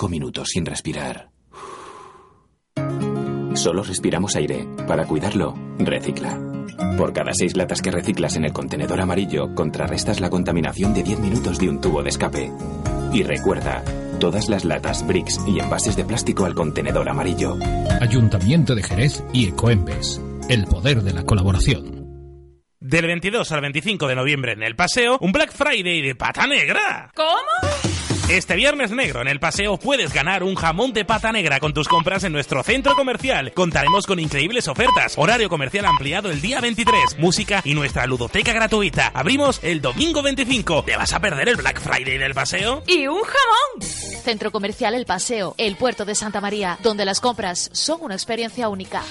cinco minutos sin respirar. Solo respiramos aire. Para cuidarlo, recicla. Por cada seis latas que reciclas en el contenedor amarillo, contrarrestas la contaminación de 10 minutos de un tubo de escape. Y recuerda, todas las latas, bricks y envases de plástico al contenedor amarillo. Ayuntamiento de Jerez y Ecoembes. El poder de la colaboración. Del 22 al 25 de noviembre en el paseo, un Black Friday de pata negra. ¿Cómo? Este viernes negro en el paseo puedes ganar un jamón de pata negra con tus compras en nuestro centro comercial. Contaremos con increíbles ofertas, horario comercial ampliado el día 23, música y nuestra ludoteca gratuita. Abrimos el domingo 25. ¿Te vas a perder el Black Friday del paseo? ¡Y un jamón! Centro Comercial El Paseo, el puerto de Santa María, donde las compras son una experiencia única.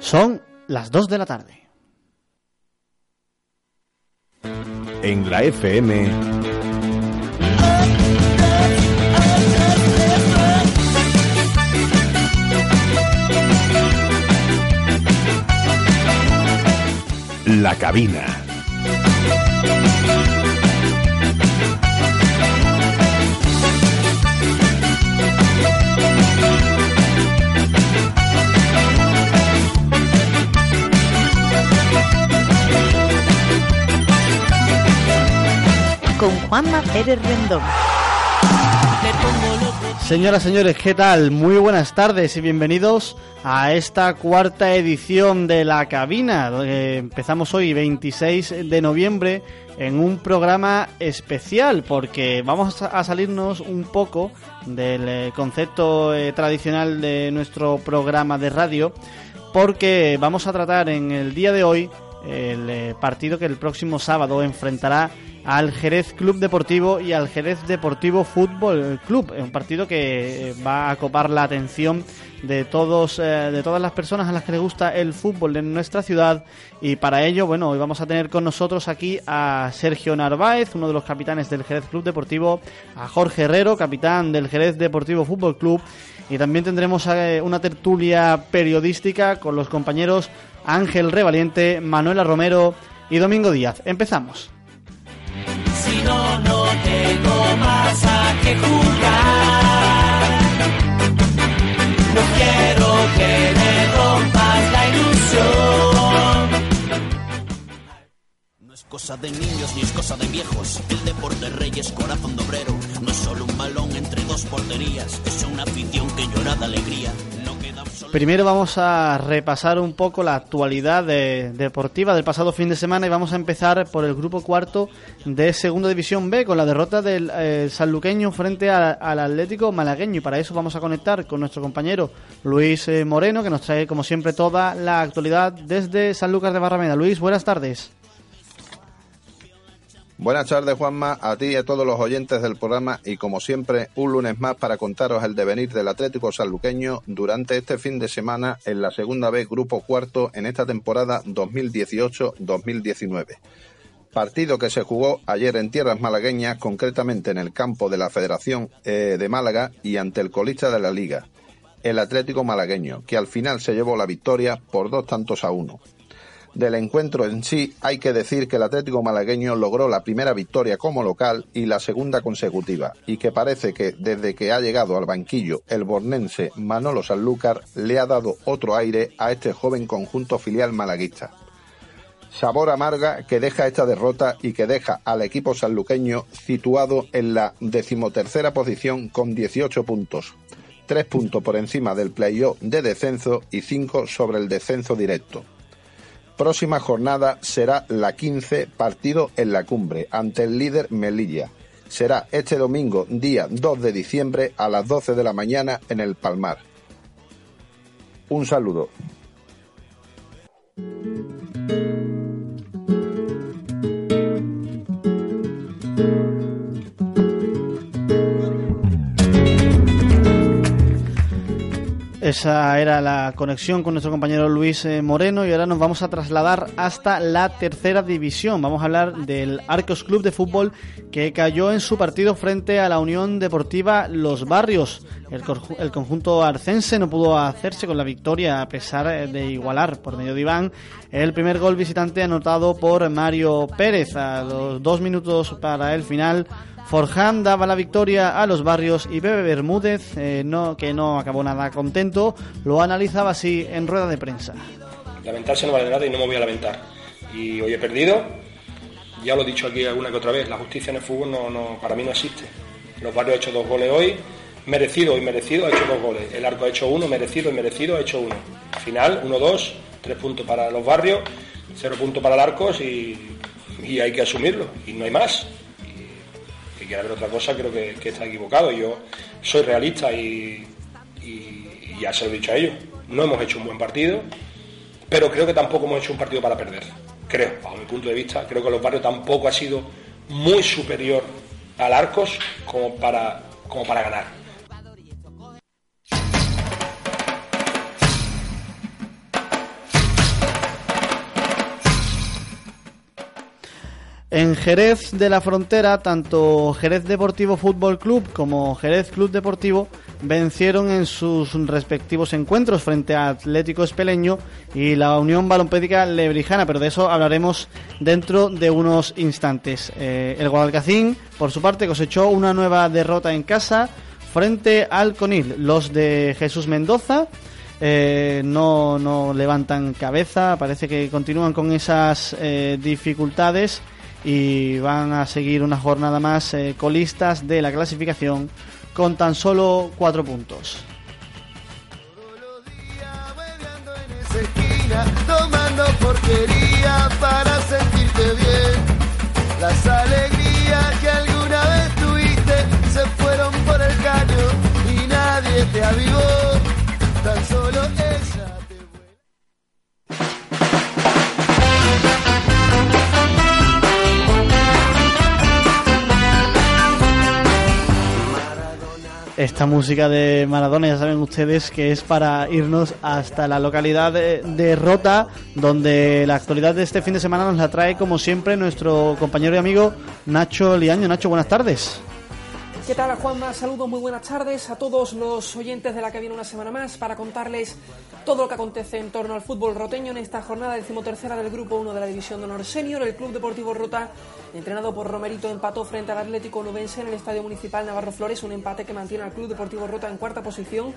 Son las 2 de la tarde. En la FM. La cabina. Con Juanma Pérez Rendón. Señoras, señores, ¿qué tal? Muy buenas tardes y bienvenidos a esta cuarta edición de La Cabina. Eh, empezamos hoy, 26 de noviembre, en un programa especial porque vamos a salirnos un poco del eh, concepto eh, tradicional de nuestro programa de radio porque vamos a tratar en el día de hoy el partido que el próximo sábado enfrentará al Jerez Club Deportivo y al Jerez Deportivo Fútbol Club. Un partido que eh, va a copar la atención de todos eh, de todas las personas a las que les gusta el fútbol en nuestra ciudad y para ello, bueno, hoy vamos a tener con nosotros aquí a Sergio Narváez, uno de los capitanes del Jerez Club Deportivo, a Jorge Herrero, capitán del Jerez Deportivo Fútbol Club y también tendremos eh, una tertulia periodística con los compañeros Ángel Revaliente, Manuela Romero y Domingo Díaz. Empezamos si no, no tengo más a que jugar. No quiero que me rompas la ilusión. No es cosa de niños ni es cosa de viejos. El deporte rey es corazón de obrero. No es solo un balón entre dos porterías. Es una afición que llora de alegría. Primero vamos a repasar un poco la actualidad deportiva del pasado fin de semana y vamos a empezar por el grupo cuarto de Segunda División B con la derrota del eh, sanluqueño frente al Atlético malagueño y para eso vamos a conectar con nuestro compañero Luis eh, Moreno que nos trae como siempre toda la actualidad desde San Lucas de Barrameda. Luis, buenas tardes. Buenas tardes, Juanma, a ti y a todos los oyentes del programa y como siempre, un lunes más para contaros el devenir del Atlético Sanluqueño durante este fin de semana en la segunda B Grupo Cuarto en esta temporada 2018-2019. Partido que se jugó ayer en tierras malagueñas, concretamente en el campo de la Federación eh, de Málaga y ante el colista de la Liga, el Atlético Malagueño, que al final se llevó la victoria por dos tantos a uno. Del encuentro en sí, hay que decir que el Atlético malagueño logró la primera victoria como local y la segunda consecutiva, y que parece que desde que ha llegado al banquillo el bornense Manolo Sanlúcar le ha dado otro aire a este joven conjunto filial malaguista. Sabor amarga que deja esta derrota y que deja al equipo sanluqueño situado en la decimotercera posición con 18 puntos, tres puntos por encima del playoff de descenso y cinco sobre el descenso directo próxima jornada será la 15 partido en la cumbre ante el líder Melilla. Será este domingo, día 2 de diciembre, a las 12 de la mañana en el Palmar. Un saludo. Esa era la conexión con nuestro compañero Luis eh, Moreno y ahora nos vamos a trasladar hasta la tercera división. Vamos a hablar del Arcos Club de Fútbol que cayó en su partido frente a la Unión Deportiva Los Barrios. El, el conjunto arcense no pudo hacerse con la victoria a pesar eh, de igualar por medio de Iván el primer gol visitante anotado por Mario Pérez a los dos minutos para el final Forján daba la victoria a los barrios y Bebe Bermúdez, eh, que no acabó nada contento, lo analizaba así en rueda de prensa. Lamentarse no vale nada y no me voy a lamentar. Y hoy he perdido, ya lo he dicho aquí alguna que otra vez, la justicia en el fútbol no, no, para mí no existe. Los barrios han hecho dos goles hoy, merecido y merecido ha hecho dos goles. El arco ha hecho uno, merecido y merecido ha hecho uno. Final, uno, dos, tres puntos para los barrios, cero puntos para el arcos y, y hay que asumirlo. Y no hay más quiera ver otra cosa creo que, está equivocado. Yo soy realista y, ya se lo he dicho a ellos. No hemos hecho un buen partido, pero creo que tampoco hemos hecho un partido para perder. Creo, bajo mi punto de vista, creo que los barrios tampoco ha sido muy superior al Arcos como para, como para ganar. En Jerez de la Frontera, tanto Jerez Deportivo Fútbol Club como Jerez Club Deportivo vencieron en sus respectivos encuentros frente a Atlético Espeleño y la Unión Balompédica Lebrijana, pero de eso hablaremos dentro de unos instantes. Eh, el Guadalcacín, por su parte, cosechó una nueva derrota en casa frente al Conil. Los de Jesús Mendoza eh, no, no levantan cabeza, parece que continúan con esas eh, dificultades y van a seguir una jornada más eh, colistas de la clasificación con tan solo cuatro puntos. tomando porquería para sentirte bien. Las alegrías que alguna vez tuviste se fueron por el caño y nadie te avivó. Esta música de Maradona, ya saben ustedes que es para irnos hasta la localidad de, Rota, donde la actualidad de este fin de semana nos la trae como siempre nuestro compañero y amigo Nacho Liaño. Nacho, buenas tardes. ¿Qué tal, Juanma? Saludos, muy buenas tardes a todos los oyentes de la que viene una semana más para contarles todo lo que acontece en torno al fútbol roteño en esta jornada decimotercera del Grupo 1 de la División de Honor Senior. El Club Deportivo Rota entrenado por Romerito, empató frente al Atlético Nubense en el Estadio Municipal Navarro Flores, un empate que mantiene al Club Deportivo Rota en cuarta posición,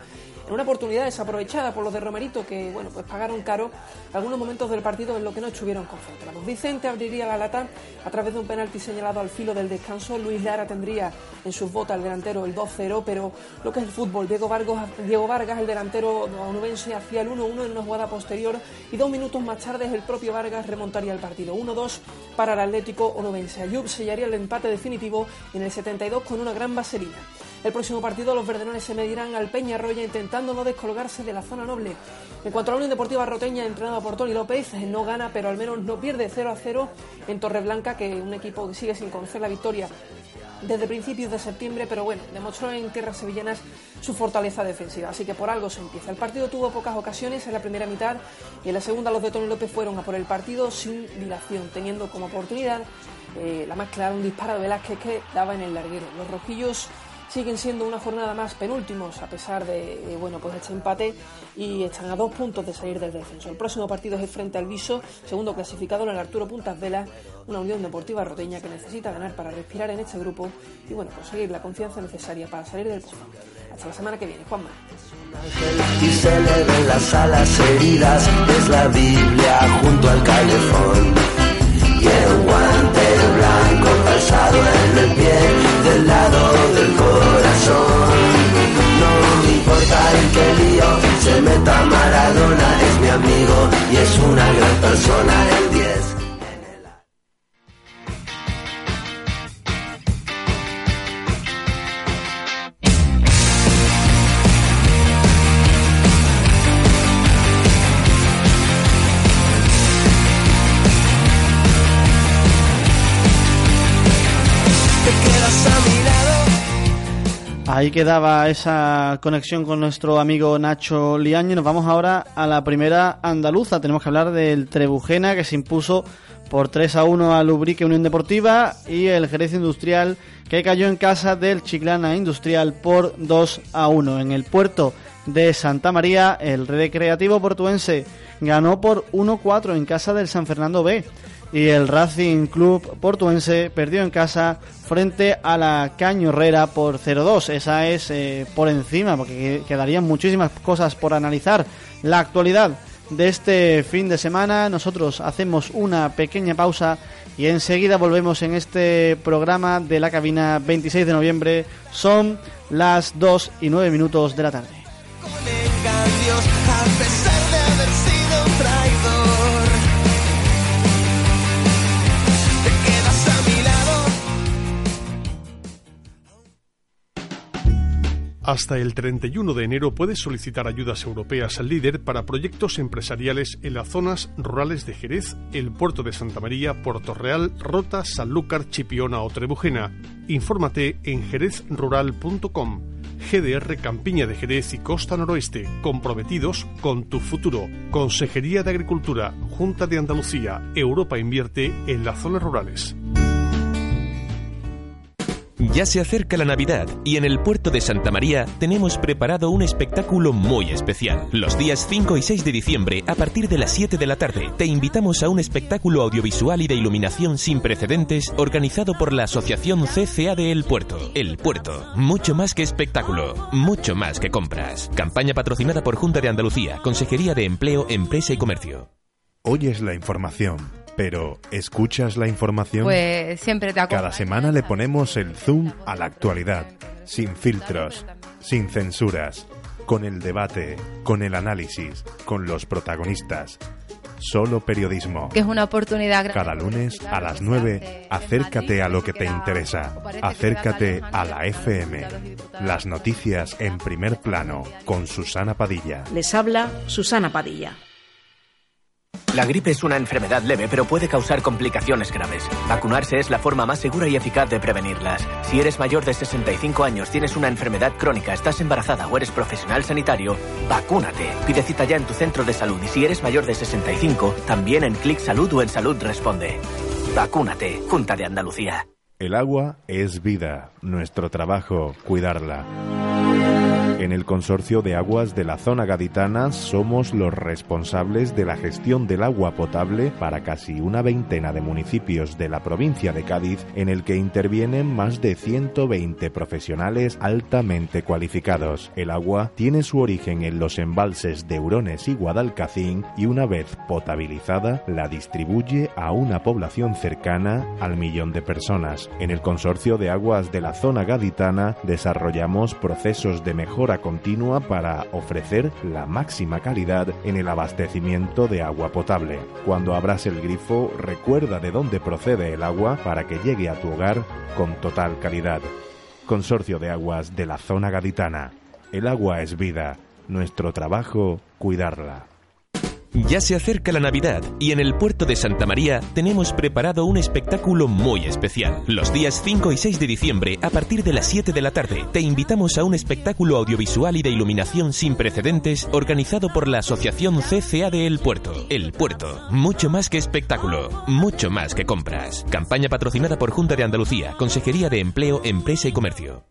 en una oportunidad desaprovechada por los de Romerito, que bueno, pues pagaron caro algunos momentos del partido en lo que no estuvieron concentrados. Vicente abriría la lata a través de un penalti señalado al filo del descanso. Luis Lara tendría en sus botas el delantero el 2-0, pero lo que es el fútbol, Diego Vargas, Diego Vargas el delantero onubense, hacía el 1-1 en una jugada posterior y dos minutos más tarde el propio Vargas remontaría el partido. 1-2 para el Atlético Onubense. Ayub sellaría el empate definitivo en el 72 con una gran vaselina. El próximo partido los verdenones se medirán al Peñarroya intentando no descolgarse de la zona noble. En cuanto a la Unión Deportiva Roteña, entrenada por Tony López, no gana, pero al menos no pierde 0 a 0 en Torreblanca, que un equipo sigue sin conocer la victoria desde principios de septiembre, pero bueno, demostró en tierras sevillanas su fortaleza defensiva, así que por algo se empieza. El partido tuvo pocas ocasiones en la primera mitad y en la segunda los de Tony López fueron a por el partido sin dilación, teniendo como oportunidad eh, la más clara un disparo de Velázquez que daba en el larguero. Los rojillos siguen siendo una jornada más penúltimos a pesar de, bueno pues este empate y están a dos puntos de salir del descenso. El próximo partido es frente al Viso, segundo clasificado en el Arturo Puntas Vela, una Unión Deportiva Roteña que necesita ganar para respirar en este grupo y bueno conseguir la confianza necesaria para salir del pozo. Hasta la semana que viene, Juanma. Y se las alas heridas, es la Biblia junto al el guante blanco calzado en el pie del lado del corazón. No me importa el que lío se meta Maradona, es mi amigo y es una gran persona Ahí quedaba esa conexión con nuestro amigo Nacho Liaño. Nos vamos ahora a la primera andaluza. Tenemos que hablar del Trebujena que se impuso por 3 a 1 a Lubrique Unión Deportiva y el Jerez Industrial que cayó en casa del Chiclana Industrial por 2 a 1. En el puerto de Santa María, el Recreativo Portuense ganó por 1-4 en casa del San Fernando B y el Racing Club Portuense perdió en casa frente a la Cañorrera por 0-2. Esa es eh, por encima, porque quedarían muchísimas cosas por analizar. La actualidad de este fin de semana, nosotros hacemos una pequeña pausa y enseguida volvemos en este programa de la cabina 26 de noviembre. Son las 2 y 9 minutos de la tarde. Hasta el 31 de enero puedes solicitar ayudas europeas al líder para proyectos empresariales en las zonas rurales de Jerez, el puerto de Santa María, Puerto Real, Rota, Sanlúcar, Chipiona o Trebujena. Infórmate en jerezrural.com. GDR Campiña de Jerez y Costa Noroeste, comprometidos con tu futuro. Consejería de Agricultura, Junta de Andalucía, Europa invierte en las zonas rurales. Ya se acerca la Navidad y en el puerto de Santa María tenemos preparado un espectáculo muy especial. Los días 5 y 6 de diciembre, a partir de las 7 de la tarde, te invitamos a un espectáculo audiovisual y de iluminación sin precedentes organizado por la Asociación CCA de El Puerto. El Puerto, mucho más que espectáculo, mucho más que compras. Campaña patrocinada por Junta de Andalucía, Consejería de Empleo, Empresa y Comercio. Oyes la información pero, ¿escuchas la información? Pues siempre te Cada semana le ponemos el zoom a la actualidad, sin filtros, sin censuras, con el debate, con el análisis, con los protagonistas. Solo periodismo. Que es una oportunidad Cada lunes a las 9, acércate a lo que te interesa. Acércate a la FM. Las noticias en primer plano con Susana Padilla. Les habla Susana Padilla. La gripe es una enfermedad leve, pero puede causar complicaciones graves. Vacunarse es la forma más segura y eficaz de prevenirlas. Si eres mayor de 65 años, tienes una enfermedad crónica, estás embarazada o eres profesional sanitario, vacúnate. Pide cita ya en tu centro de salud y si eres mayor de 65, también en Clic Salud o en Salud Responde. Vacúnate, Junta de Andalucía. El agua es vida, nuestro trabajo, cuidarla. En el Consorcio de Aguas de la Zona Gaditana somos los responsables de la gestión del agua potable para casi una veintena de municipios de la provincia de Cádiz, en el que intervienen más de 120 profesionales altamente cualificados. El agua tiene su origen en los embalses de Hurones y Guadalcacín y una vez potabilizada la distribuye a una población cercana al millón de personas. En el Consorcio de Aguas de la Zona Gaditana desarrollamos procesos de mejora continua para ofrecer la máxima calidad en el abastecimiento de agua potable. Cuando abras el grifo, recuerda de dónde procede el agua para que llegue a tu hogar con total calidad. Consorcio de Aguas de la Zona Gaditana. El agua es vida. Nuestro trabajo, cuidarla. Ya se acerca la Navidad y en el puerto de Santa María tenemos preparado un espectáculo muy especial. Los días 5 y 6 de diciembre, a partir de las 7 de la tarde, te invitamos a un espectáculo audiovisual y de iluminación sin precedentes organizado por la Asociación CCA de El Puerto. El Puerto, mucho más que espectáculo, mucho más que compras. Campaña patrocinada por Junta de Andalucía, Consejería de Empleo, Empresa y Comercio.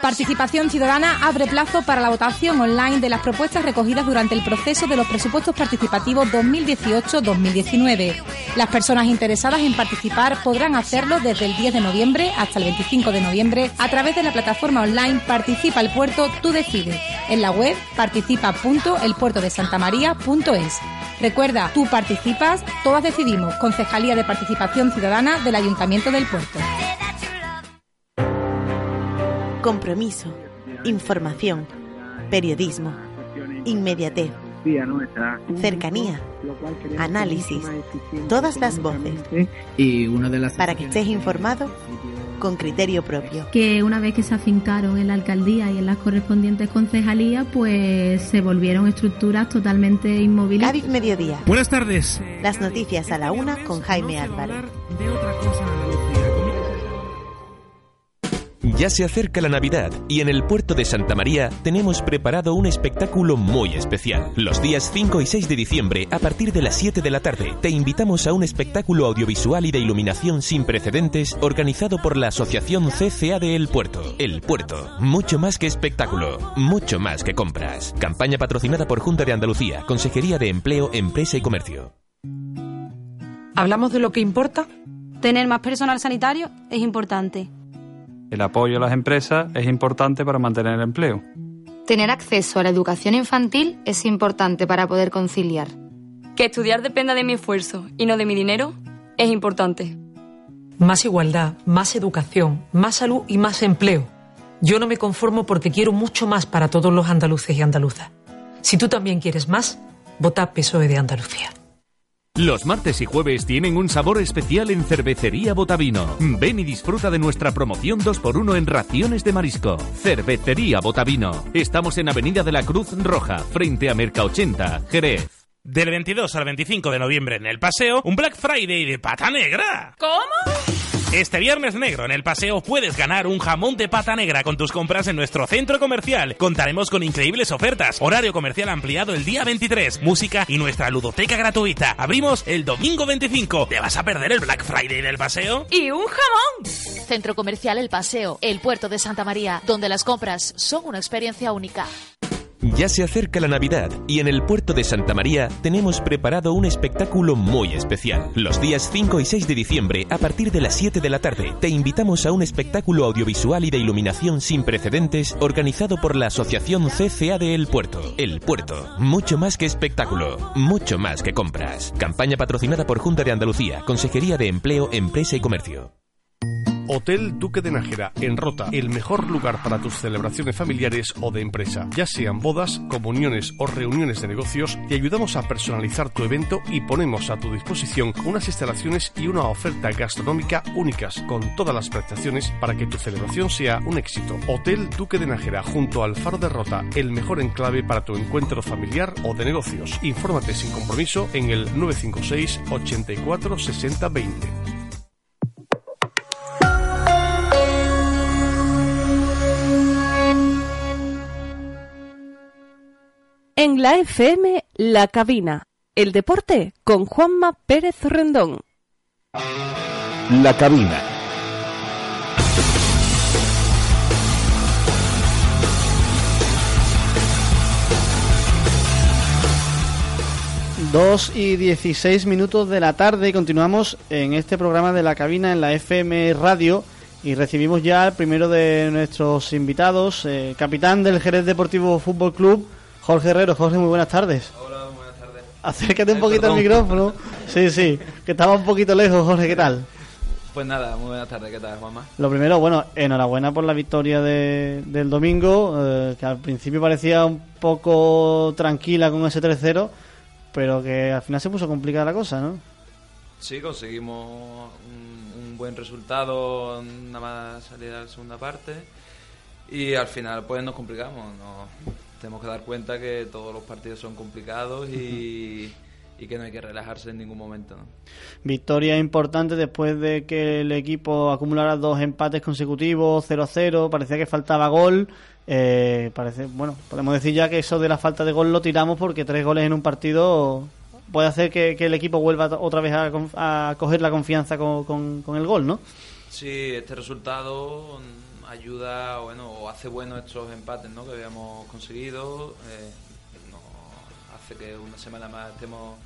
Participación Ciudadana abre plazo para la votación online de las propuestas recogidas durante el proceso de los presupuestos participativos 2018-2019. Las personas interesadas en participar podrán hacerlo desde el 10 de noviembre hasta el 25 de noviembre a través de la plataforma online Participa el Puerto, tú decides, en la web participa.elpuertodesantamaría.es. Recuerda, tú participas, todas decidimos, Concejalía de Participación Ciudadana del Ayuntamiento del Puerto. Compromiso, información, periodismo, inmediatez, cercanía, análisis, todas las voces. Y una de las para que estés informado con criterio propio. Que una vez que se afincaron en la alcaldía y en las correspondientes concejalías, pues se volvieron estructuras totalmente inmóviles. Cádiz Mediodía. Buenas tardes. Las noticias a la una con Jaime Álvarez. Ya se acerca la Navidad y en el puerto de Santa María tenemos preparado un espectáculo muy especial. Los días 5 y 6 de diciembre, a partir de las 7 de la tarde, te invitamos a un espectáculo audiovisual y de iluminación sin precedentes organizado por la Asociación CCA de El Puerto. El Puerto, mucho más que espectáculo, mucho más que compras. Campaña patrocinada por Junta de Andalucía, Consejería de Empleo, Empresa y Comercio. ¿Hablamos de lo que importa? Tener más personal sanitario es importante. El apoyo a las empresas es importante para mantener el empleo. Tener acceso a la educación infantil es importante para poder conciliar. Que estudiar dependa de mi esfuerzo y no de mi dinero es importante. Más igualdad, más educación, más salud y más empleo. Yo no me conformo porque quiero mucho más para todos los andaluces y andaluzas. Si tú también quieres más, vota PSOE de Andalucía. Los martes y jueves tienen un sabor especial en Cervecería Botavino. Ven y disfruta de nuestra promoción 2x1 en raciones de marisco. Cervecería Botavino. Estamos en Avenida de la Cruz Roja, frente a Merca 80, Jerez. Del 22 al 25 de noviembre en el paseo, un Black Friday de pata negra. ¿Cómo? Este viernes negro en el paseo puedes ganar un jamón de pata negra con tus compras en nuestro centro comercial. Contaremos con increíbles ofertas, horario comercial ampliado el día 23, música y nuestra ludoteca gratuita. Abrimos el domingo 25. ¿Te vas a perder el Black Friday del paseo? ¡Y un jamón! Centro Comercial El Paseo, el puerto de Santa María, donde las compras son una experiencia única. Ya se acerca la Navidad y en el puerto de Santa María tenemos preparado un espectáculo muy especial. Los días 5 y 6 de diciembre, a partir de las 7 de la tarde, te invitamos a un espectáculo audiovisual y de iluminación sin precedentes organizado por la Asociación CCA de El Puerto. El Puerto, mucho más que espectáculo, mucho más que compras. Campaña patrocinada por Junta de Andalucía, Consejería de Empleo, Empresa y Comercio. Hotel Duque de Nájera, en Rota, el mejor lugar para tus celebraciones familiares o de empresa. Ya sean bodas, comuniones o reuniones de negocios, te ayudamos a personalizar tu evento y ponemos a tu disposición unas instalaciones y una oferta gastronómica únicas, con todas las prestaciones para que tu celebración sea un éxito. Hotel Duque de Nájera, junto al Faro de Rota, el mejor enclave para tu encuentro familiar o de negocios. Infórmate sin compromiso en el 956 84 60 20. En la FM, La Cabina. El deporte con Juanma Pérez Rendón. La Cabina. Dos y 16 minutos de la tarde y continuamos en este programa de la cabina en la FM Radio y recibimos ya el primero de nuestros invitados, eh, capitán del Jerez Deportivo Fútbol Club, Jorge Herrero. Jorge, muy buenas tardes. Hola, buenas tardes. Acércate un Ay, poquito al perdón. micrófono. Sí, sí, que estaba un poquito lejos, Jorge, ¿qué tal? Pues nada, muy buenas tardes, ¿qué tal, Juanma? Lo primero, bueno, enhorabuena por la victoria de- del domingo, eh, que al principio parecía un poco tranquila con ese 3-0, pero que al final se puso complicada la cosa, ¿no? Sí, conseguimos un, un buen resultado nada más salir a la segunda parte y al final pues nos complicamos, nos tenemos que dar cuenta que todos los partidos son complicados y, y que no hay que relajarse en ningún momento. ¿no? Victoria importante después de que el equipo acumulara dos empates consecutivos, 0-0, parecía que faltaba gol. Eh, parece, bueno, podemos decir ya que eso de la falta de gol lo tiramos porque tres goles en un partido puede hacer que, que el equipo vuelva otra vez a, a coger la confianza con, con- con el gol, ¿no? Sí, este resultado ayuda, bueno, o hace bueno estos empates ¿no? que habíamos conseguido, eh, nos hace que una semana más estemos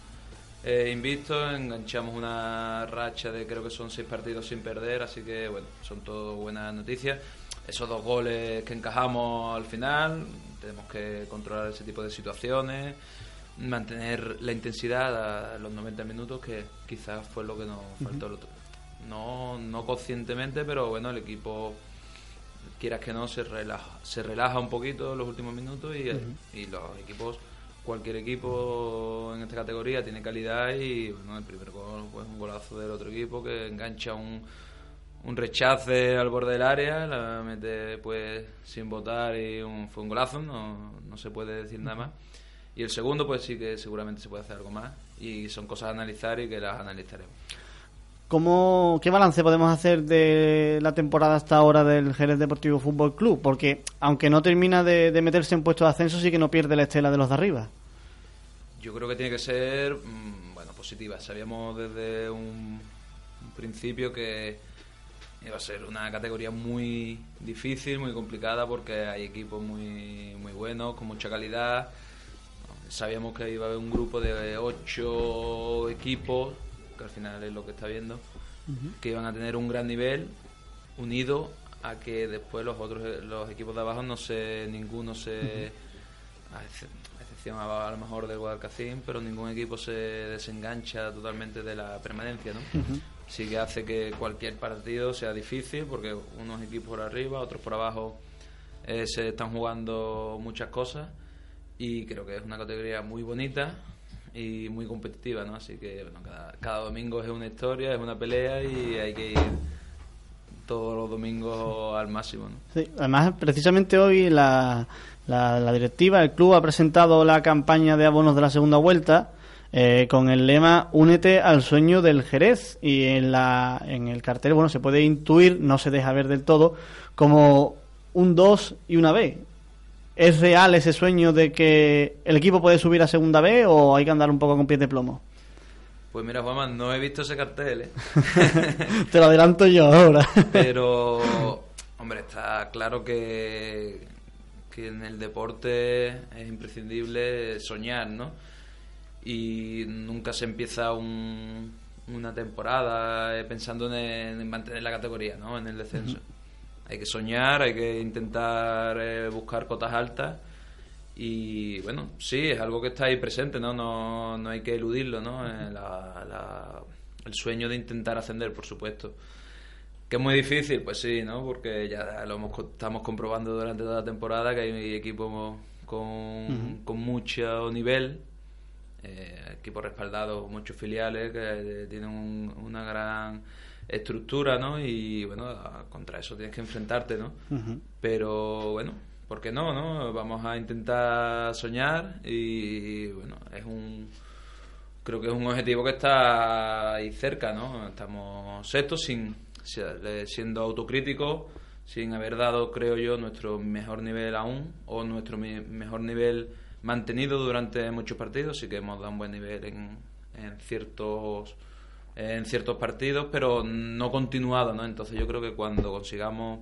eh, invictos, enganchamos una racha de creo que son seis partidos sin perder, así que bueno, son todo buenas noticias. Esos dos goles que encajamos al final, tenemos que controlar ese tipo de situaciones, mantener la intensidad a los 90 minutos, que quizás fue lo que nos faltó el otro. No, no conscientemente, pero bueno, el equipo, quieras que no, se relaja, se relaja un poquito los últimos minutos y los equipos, cualquier equipo en esta categoría tiene calidad y bueno, el primer gol pues un golazo del otro equipo que engancha un, un rechace al borde del área, la mete pues sin votar y un, fue un golazo, no, no se puede decir nada más. Y el segundo pues sí que seguramente se puede hacer algo más y son cosas a analizar y que las analizaremos. ¿Cómo, ¿Qué balance podemos hacer de la temporada hasta ahora del Jerez Deportivo Fútbol Club? Porque aunque no termina de, de meterse en puestos de ascenso, sí que no pierde la estela de los de arriba. Yo creo que tiene que ser, mm, bueno, positiva. Sabíamos desde un, un principio que iba a ser una categoría muy difícil, muy complicada, porque hay equipos muy, muy buenos, con mucha calidad. Sabíamos que iba a haber un grupo de ocho equipos que al final es lo que está viendo, que iban a tener un gran nivel unido a que después los otros los equipos de abajo no sé ninguno se a ex- a excepción a, a lo mejor del Guadalcacín pero ningún equipo se desengancha totalmente de la permanencia ¿no? sí que hace que cualquier partido sea difícil porque unos equipos por arriba otros por abajo eh, se están jugando muchas cosas y creo que es una categoría muy bonita y muy competitiva, ¿no? Así que bueno, cada, domingo es una historia, es una pelea y hay que ir todos los domingos al máximo. Sí, además, precisamente hoy la, la, la directiva, el club ha presentado la campaña de abonos de la segunda vuelta eh, con el lema Únete al sueño del Jerez y en, la, en el cartel, bueno, se puede intuir, no se deja ver del todo, como un 2 y una B. ¿Es real ese sueño de que el equipo puede subir a segunda B o hay que andar un poco con pies de plomo? Pues mira, Juanma, no he visto ese cartel, ¿eh? Te lo adelanto yo ahora. Pero, hombre, está claro que, que en el deporte es imprescindible soñar, ¿no? Y nunca se empieza un- una temporada eh, pensando en, en mantener la categoría, ¿no? En el descenso. Hay que soñar, hay que intentar eh, buscar cotas altas y bueno, sí, es algo que está ahí presente, ¿no? No, no hay que eludirlo, ¿no? Eh, la- la- el sueño de intentar ascender, por supuesto. Que es muy difícil, pues sí, ¿no? Porque ya lo hemos, estamos comprobando durante toda la temporada que hay equipos con, con mucho nivel, eh, equipos respaldados, muchos filiales que eh, tienen un- una gran estructura, ¿no? Y bueno, contra eso tienes que enfrentarte, ¿no? Pero bueno, ¿por qué no, no? Vamos a intentar soñar y bueno, es un creo que es un objetivo que está ahí cerca, ¿no? Estamos sextos sin si- siendo autocríticos, sin haber dado, creo yo, nuestro mejor nivel aún o nuestro mejor nivel mantenido durante muchos partidos, sí que hemos dado un buen nivel en, en ciertos en ciertos partidos, pero no continuado, ¿no? Entonces yo creo que cuando consigamos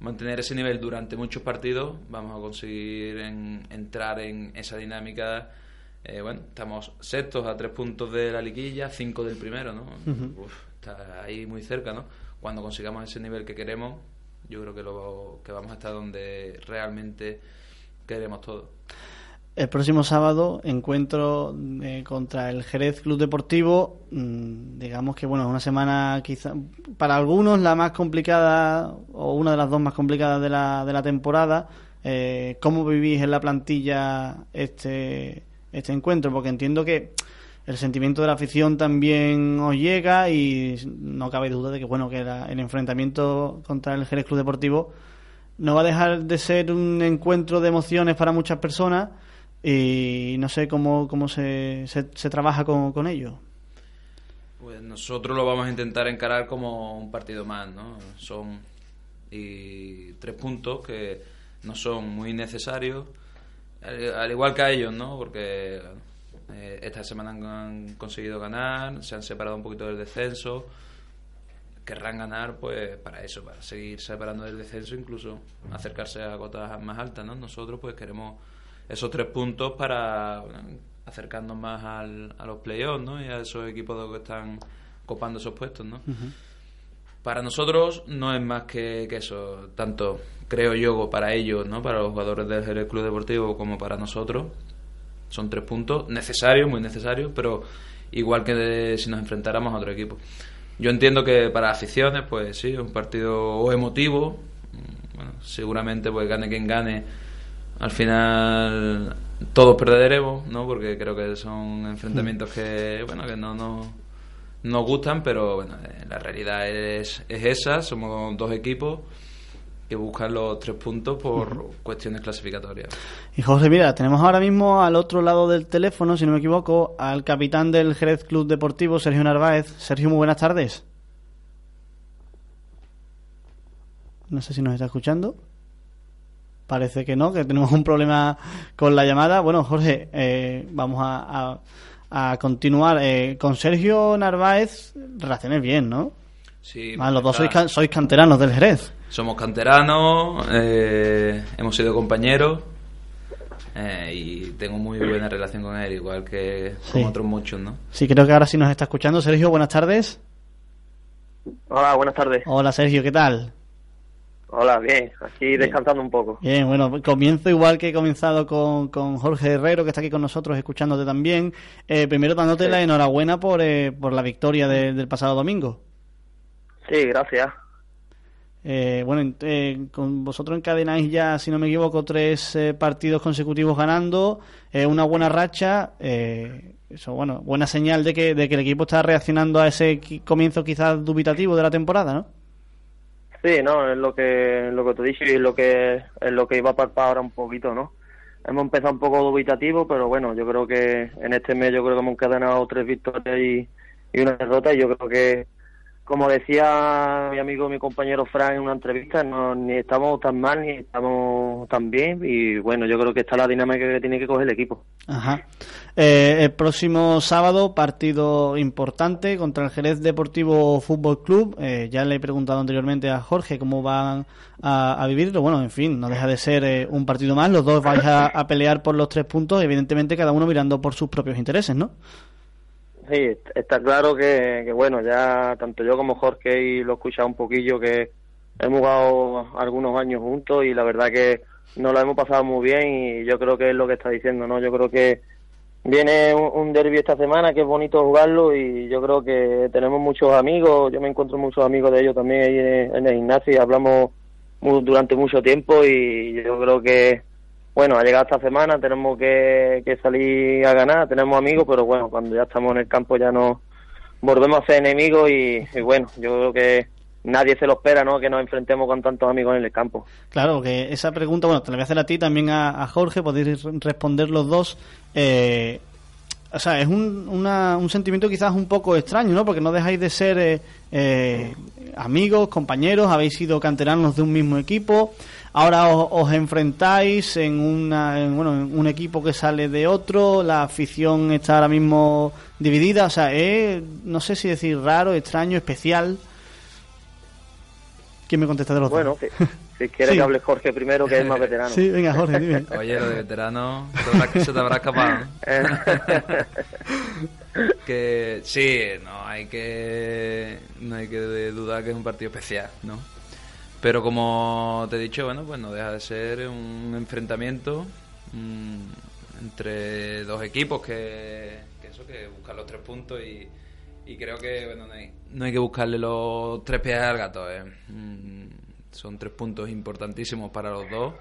mantener ese nivel durante muchos partidos, vamos a conseguir en- entrar en esa dinámica. Eh, bueno, estamos sextos a tres puntos de la liguilla, cinco del primero, ¿no? Uf, está ahí muy cerca, ¿no? Cuando consigamos ese nivel que queremos, yo creo que, lo, que vamos a estar donde realmente queremos todos. El próximo sábado encuentro eh, contra el Jerez Club Deportivo. mm, digamos que bueno, es una semana quizá para algunos la más complicada o una de las dos más complicadas de la, de la temporada. Eh, ¿Cómo vivís en la plantilla este, este encuentro? Porque entiendo que el sentimiento de la afición también os llega y no cabe duda de que bueno que la- el enfrentamiento contra el Jerez Club Deportivo no va a dejar de ser un encuentro de emociones para muchas personas y no sé cómo, cómo se, se, trabaja con, con ello. Pues nosotros lo vamos a intentar encarar como un partido más, ¿no? Son y tres puntos que no son muy necesarios, al, al igual que a ellos, ¿no? Porque eh, esta semana han, han conseguido ganar, se han separado un poquito del descenso, querrán ganar, pues para eso, para seguir separando del descenso, incluso acercarse a cotas más altas, ¿no? Nosotros pues queremos esos tres puntos para bueno, acercarnos más al, a los playoffs, ¿no? Y a esos equipos que están copando esos puestos, ¿no? Para nosotros no es más que, que eso, tanto creo yo para ellos, ¿no? Para los jugadores del Jerez Club Deportivo como para nosotros. Son tres puntos necesarios, muy necesarios, pero igual que de- si nos enfrentáramos a otro equipo. Yo entiendo que para aficiones, pues sí, es un partido emotivo. mm, Bueno, seguramente pues gane quien gane al final todos perderemos, ¿no? Porque creo que son enfrentamientos mm. que, bueno, que no nos gustan, pero bueno, eh, la realidad es, es esa, somos dos equipos que buscan los tres puntos por cuestiones clasificatorias. Y José, mira, tenemos ahora mismo al otro lado del teléfono, si no me equivoco, al capitán del Jerez Club Deportivo, Sergio Narváez. Sergio, muy buenas tardes. No sé si nos está escuchando. Parece que no, que tenemos un problema con la llamada. Bueno, Jorge, eh, vamos a, a, a continuar. Eh, con Sergio Narváez, relaciones bien, ¿no? Sí. Los dos sois, can- sois canteranos del Jerez. Somos canteranos, eh, hemos sido compañeros eh, y tengo muy buena relación con él, igual que con otros muchos, ¿no? Sí, creo que ahora sí nos está escuchando. Sergio, buenas tardes. Hola, buenas tardes. Hola, Sergio, ¿qué tal? Hola, bien. Aquí descansando un poco. Bien, bueno, comienzo igual que he comenzado con, con Jorge Herrero, que está aquí con nosotros, escuchándote también. Eh, primero dándote la enhorabuena por, eh, por la victoria de- del pasado domingo. Sí, gracias. Eh, bueno, en- eh, con vosotros encadenáis ya, si no me equivoco, tres eh, partidos consecutivos ganando, una buena racha. eh, eso, bueno, buena señal de que, de que el equipo está reaccionando a ese comienzo quizás dubitativo de la temporada, ¿no? Sí, no, es lo que lo que te dicho y lo que es lo que iba a palpar ahora un poquito, ¿no? Hemos empezado un poco dubitativo, pero bueno, yo creo que en este mes yo creo que hemos encadenado tres victorias y, y una derrota y yo creo que como decía mi amigo, mi compañero Fran en una entrevista, no, ni estamos tan mal ni estamos tan bien y bueno, yo creo que está la dinámica que tiene que coger el equipo. Ajá. Eh, el próximo sábado, partido importante contra el Jerez Deportivo Fútbol Club. Eh, ya le he preguntado anteriormente a Jorge cómo van a, a vivirlo. Bueno, en fin, no deja de ser eh, un partido más. Los dos vais a, pelear por los tres puntos, evidentemente cada uno mirando por sus propios intereses, ¿no? Sí, est- está claro que, que, bueno, ya tanto yo como Jorge y lo he escuchado un poquillo que hemos jugado algunos años juntos y la verdad que nos lo hemos pasado muy bien y yo creo que es lo que está diciendo, ¿no? Yo creo que viene un, un derby esta semana que es bonito jugarlo y yo creo que tenemos muchos amigos, yo me encuentro muchos amigos de ellos también ahí en, el gimnasio y hablamos durante mucho tiempo y yo creo que bueno, ha llegado esta semana, tenemos que, que salir a ganar, tenemos amigos, pero bueno, cuando ya estamos en el campo ya nos volvemos a ser enemigos y, y bueno, yo creo que nadie se lo espera, ¿no? Que nos enfrentemos con tantos amigos en el campo. Claro, que esa pregunta, bueno, te la voy a hacer a ti, también a, Jorge, podéis re- responder los dos. Eh, o sea, es un, una- un sentimiento quizás un poco extraño, ¿no? Porque no dejáis de ser eh, eh, amigos, compañeros, habéis sido canteranos de un mismo equipo. Ahora os, os enfrentáis en, una, en, bueno, en un equipo que sale de otro, la afición está ahora mismo dividida. O sea, es, no sé si decir raro, extraño, especial. ¿Quién me contesta de los Bueno, dos? si, si quieres Sí. que hable Jorge primero, que es más veterano. Sí, venga, Jorge, dime. Caballero de veterano, te habrá- se te habrá escapado. que sí, no hay que no hay que dudar que es un partido especial, ¿no? Pero como te he dicho, bueno, pues no deja de ser un enfrentamiento mm, entre dos equipos que, que eso, que buscan los tres puntos y, y creo que bueno, no hay, no hay que buscarle los tres pies al gato. eh. Mm, son tres puntos importantísimos para los dos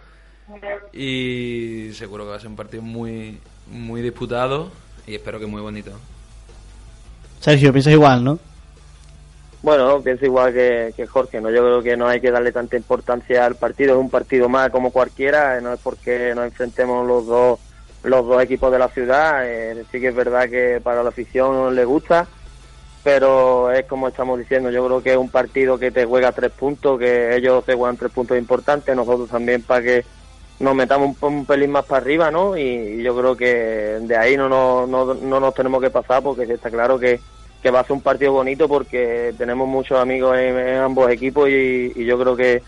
y seguro que va a ser un partido muy muy disputado y espero que muy bonito. Sergio, piensas igual, ¿no? Bueno, pienso igual que, que Jorge, ¿no? Yo creo que no hay que darle tanta importancia al partido, es un partido más como cualquiera, eh, no es porque nos enfrentemos los dos los dos equipos de la ciudad, eh, sí que es verdad que para la afición le gusta, pero es como estamos diciendo, yo creo que es un partido que te juega tres puntos, que ellos te juegan tres puntos importantes, nosotros también para que nos metamos un, un pelín más para arriba, ¿no? Y, y yo creo que de ahí no, nos- no, no nos tenemos que pasar porque está claro que, que va a ser un partido bonito porque tenemos muchos amigos en, en ambos equipos y, y yo creo que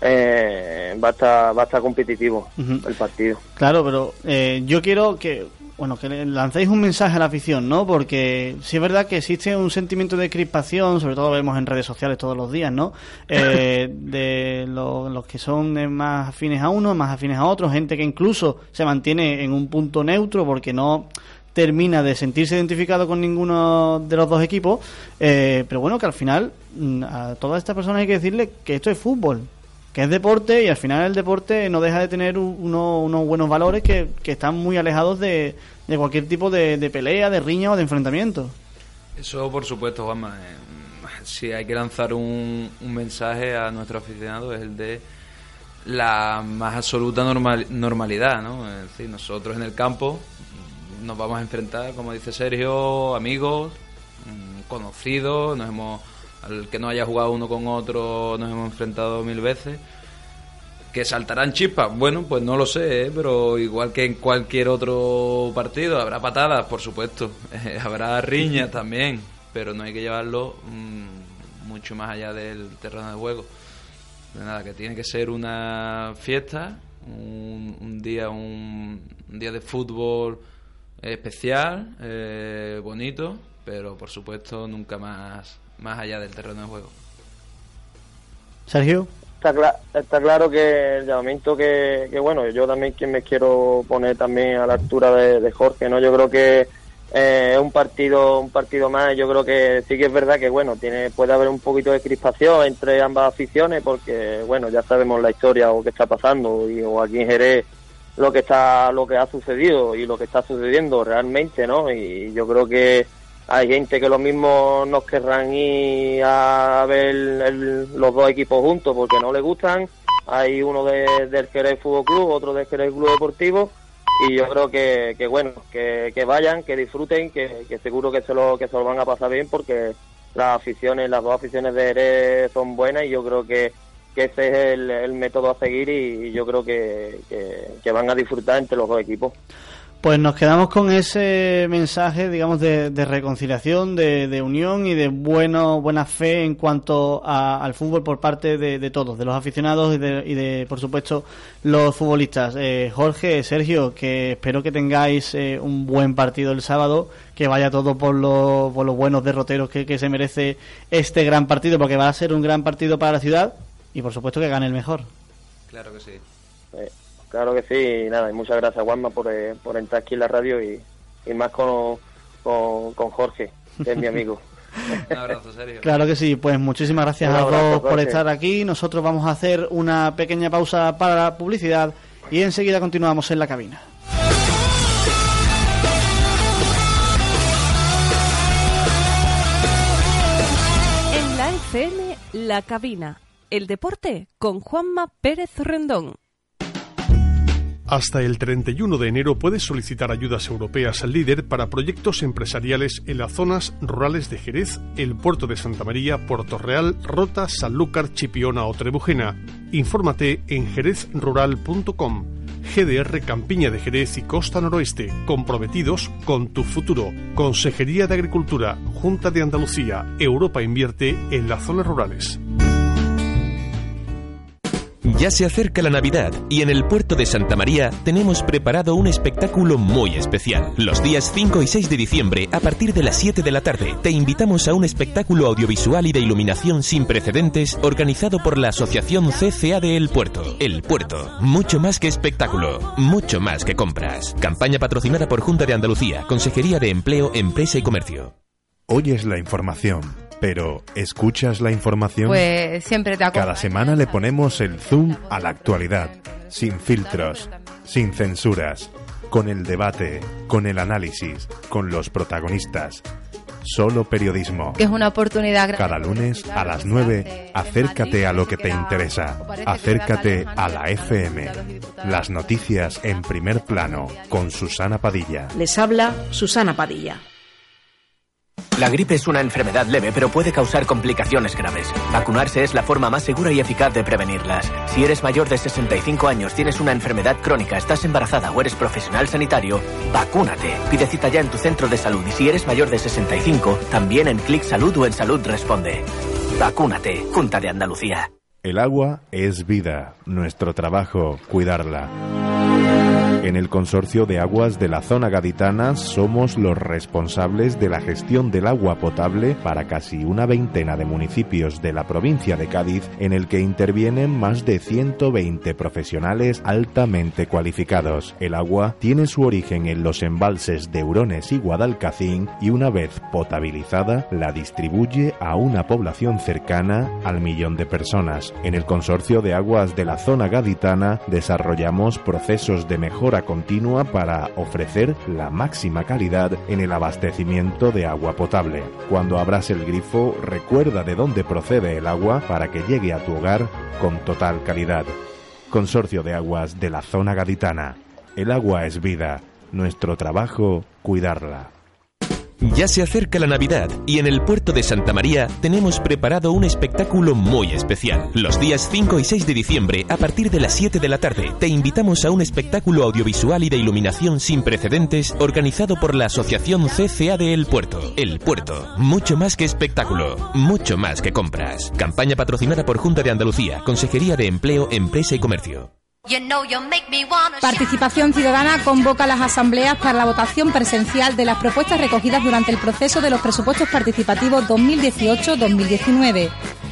eh, va, a estar, va a estar competitivo el partido. Claro, pero eh, yo quiero que, bueno, que lancéis un mensaje a la afición, ¿no? Porque sí es verdad que existe un sentimiento de crispación, sobre todo lo vemos en redes sociales todos los días, ¿no? Eh, de lo- los que son más afines a uno, más afines a otros, gente que incluso se mantiene en un punto neutro porque no termina de sentirse identificado con ninguno de los dos equipos, eh, pero bueno, que al final mm, a todas estas personas hay que decirle que esto es fútbol, que es deporte y al final el deporte no deja de tener uno- unos buenos valores que, que están muy alejados de, de cualquier tipo de, pelea, de riña o de enfrentamiento. Eso por supuesto, Juanma. Eh, Si hay que lanzar un, un mensaje a nuestros aficionados es el de la más absoluta normal- normalidad, ¿no? Es decir, nosotros en el campo nos vamos a enfrentar, como dice Sergio, amigos, mm, conocidos, nos hemos al que no haya jugado uno con otro nos hemos enfrentado mil veces. ¿Que saltarán chispas? Bueno, pues no lo sé, ¿eh? pero igual que en cualquier otro partido, habrá patadas, por supuesto. habrá riñas también, pero no hay que llevarlo mm, mucho más allá del terreno de juego. De nada, que tiene que ser una fiesta, un, día un, día de fútbol especial, eh, bonito, pero por supuesto nunca más, más allá del terreno de juego. Sergio está, está claro que el llamamiento que, bueno, yo también quien me quiero poner también a la altura de, Jorge, ¿no? Yo creo que eh, es un partido un partido más, yo creo que sí que es verdad que, bueno, tiene puede haber un poquito de crispación entre ambas aficiones porque, bueno, ya sabemos la historia o qué está pasando y, o aquí en Jerez lo que está lo que ha sucedido y lo que está sucediendo realmente, ¿no? Y yo creo que hay gente que lo mismo nos querrán ir a ver los dos equipos juntos porque no les gustan. Hay uno de, del Jerez Fútbol Club, otro del Jerez Club Deportivo y yo creo que, que bueno, que, que, vayan, que disfruten, que, que, seguro que se, lo, que se lo van a pasar bien porque las aficiones, las dos aficiones de Jerez son buenas y yo creo que, que ese es el, el método a seguir y, yo creo que, que van a disfrutar entre los dos equipos. Pues nos quedamos con ese mensaje, digamos, de, reconciliación, de, unión y de bueno, buena fe en cuanto al fútbol por parte de, todos, de los aficionados y de, por supuesto, los futbolistas. Eh, Jorge, Sergio, que espero que tengáis eh, un buen partido el sábado, que vaya todo por, los buenos derroteros que, se merece este gran partido, porque va a ser un gran partido para la ciudad y, por supuesto, que gane el mejor. Claro que sí. Eh, Claro que sí, y nada, y muchas gracias Juanma por, eh, por entrar aquí en la radio y, más con, con, Jorge, que es mi amigo. Un abrazo, serio. Claro que sí, pues muchísimas gracias a todos por estar aquí. Nosotros vamos a hacer una pequeña pausa para la publicidad y enseguida continuamos en la cabina. En la FM, la cabina. El deporte con Juanma Pérez Rendón. Hasta el 31 de enero puedes solicitar ayudas europeas al líder para proyectos empresariales en las zonas rurales de Jerez, el puerto de Santa María, Puerto Real, Rota, Sanlúcar, Chipiona o Trebujena. Infórmate en jerezrural.com. GDR Campiña de Jerez y Costa Noroeste, comprometidos con tu futuro. Consejería de Agricultura, Junta de Andalucía, Europa invierte en las zonas rurales. Ya se acerca la Navidad y en el puerto de Santa María tenemos preparado un espectáculo muy especial. Los días 5 y 6 de diciembre, a partir de las 7 de la tarde, te invitamos a un espectáculo audiovisual y de iluminación sin precedentes organizado por la Asociación CCA de El Puerto. El Puerto, mucho más que espectáculo, mucho más que compras. Campaña patrocinada por Junta de Andalucía, Consejería de Empleo, Empresa y Comercio. Hoy es la información pero, ¿escuchas la información? Pues siempre te Cada semana le ponemos el zoom a la actualidad, sin filtros, sin censuras, con el debate, con el análisis, con los protagonistas. Solo periodismo. Que es una oportunidad Cada lunes a las 9, acércate a lo que te interesa. Acércate a la FM. Las noticias en primer plano con Susana Padilla. Les habla Susana Padilla. La gripe es una enfermedad leve, pero puede causar complicaciones graves. Vacunarse es la forma más segura y eficaz de prevenirlas. Si eres mayor de 65 años, tienes una enfermedad crónica, estás embarazada o eres profesional sanitario, vacúnate. Pide cita ya en tu centro de salud y si eres mayor de 65, también en Clic Salud o en Salud Responde. Vacúnate, Junta de Andalucía. El agua es vida, nuestro trabajo, cuidarla. En el Consorcio de Aguas de la Zona Gaditana somos los responsables de la gestión del agua potable para casi una veintena de municipios de la provincia de Cádiz en el que intervienen más de 120 profesionales altamente cualificados. El agua tiene su origen en los embalses de Hurones y Guadalcacín y una vez potabilizada la distribuye a una población cercana al millón de personas. En el Consorcio de Aguas de la Zona Gaditana desarrollamos procesos de mejora continua para ofrecer la máxima calidad en el abastecimiento de agua potable. Cuando abras el grifo, recuerda de dónde procede el agua para que llegue a tu hogar con total calidad. Consorcio de Aguas de la Zona Gaditana. El agua es vida. Nuestro trabajo, cuidarla. Ya se acerca la Navidad y en el puerto de Santa María tenemos preparado un espectáculo muy especial. Los días 5 y 6 de diciembre, a partir de las 7 de la tarde, te invitamos a un espectáculo audiovisual y de iluminación sin precedentes organizado por la Asociación CCA de El Puerto. El Puerto, mucho más que espectáculo, mucho más que compras. Campaña patrocinada por Junta de Andalucía, Consejería de Empleo, Empresa y Comercio. Participación Ciudadana convoca las asambleas para la votación presencial de las propuestas recogidas durante el proceso de los presupuestos participativos 2018-2019.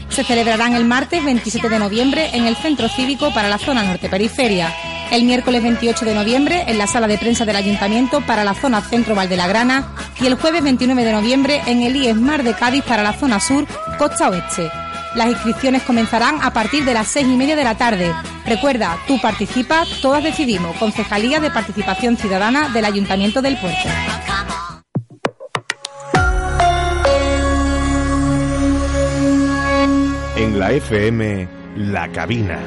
Se celebrarán el martes 27 de noviembre en el Centro Cívico para la zona norte periferia, el miércoles 28 de noviembre en la sala de prensa del Ayuntamiento para la zona centro Valdelagrana y el jueves 29 de noviembre en el IES Mar de Cádiz para la zona sur, costa oeste. Las inscripciones comenzarán a partir de las seis y media de la tarde. Recuerda, tú participas, todas decidimos. Concejalía de Participación Ciudadana del Ayuntamiento del Puerto. En la FM, La Cabina.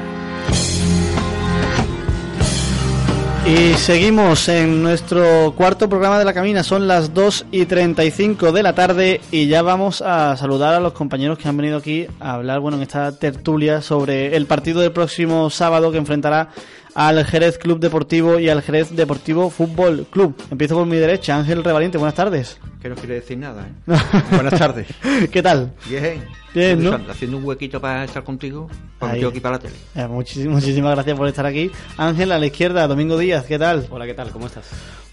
Y seguimos en nuestro cuarto programa de la camina, son las 2 y 35 de la tarde y ya vamos a saludar a los compañeros que han venido aquí a hablar, bueno, en esta tertulia sobre el partido del próximo sábado que enfrentará al Jerez Club Deportivo y al Jerez Deportivo Fútbol Club. Empiezo por mi derecha, Ángel Revaliente, buenas tardes. Que no quiere decir nada, ¿eh? Buenas tardes. ¿Qué tal? Bien. Bien, ¿no? Haciendo un huequito para estar contigo, para yo aquí para la tele. Eh, muchis- muchísimas gracias por estar aquí. Ángel, a la izquierda, Domingo Díaz, ¿qué tal? Hola, ¿qué tal? ¿Cómo estás?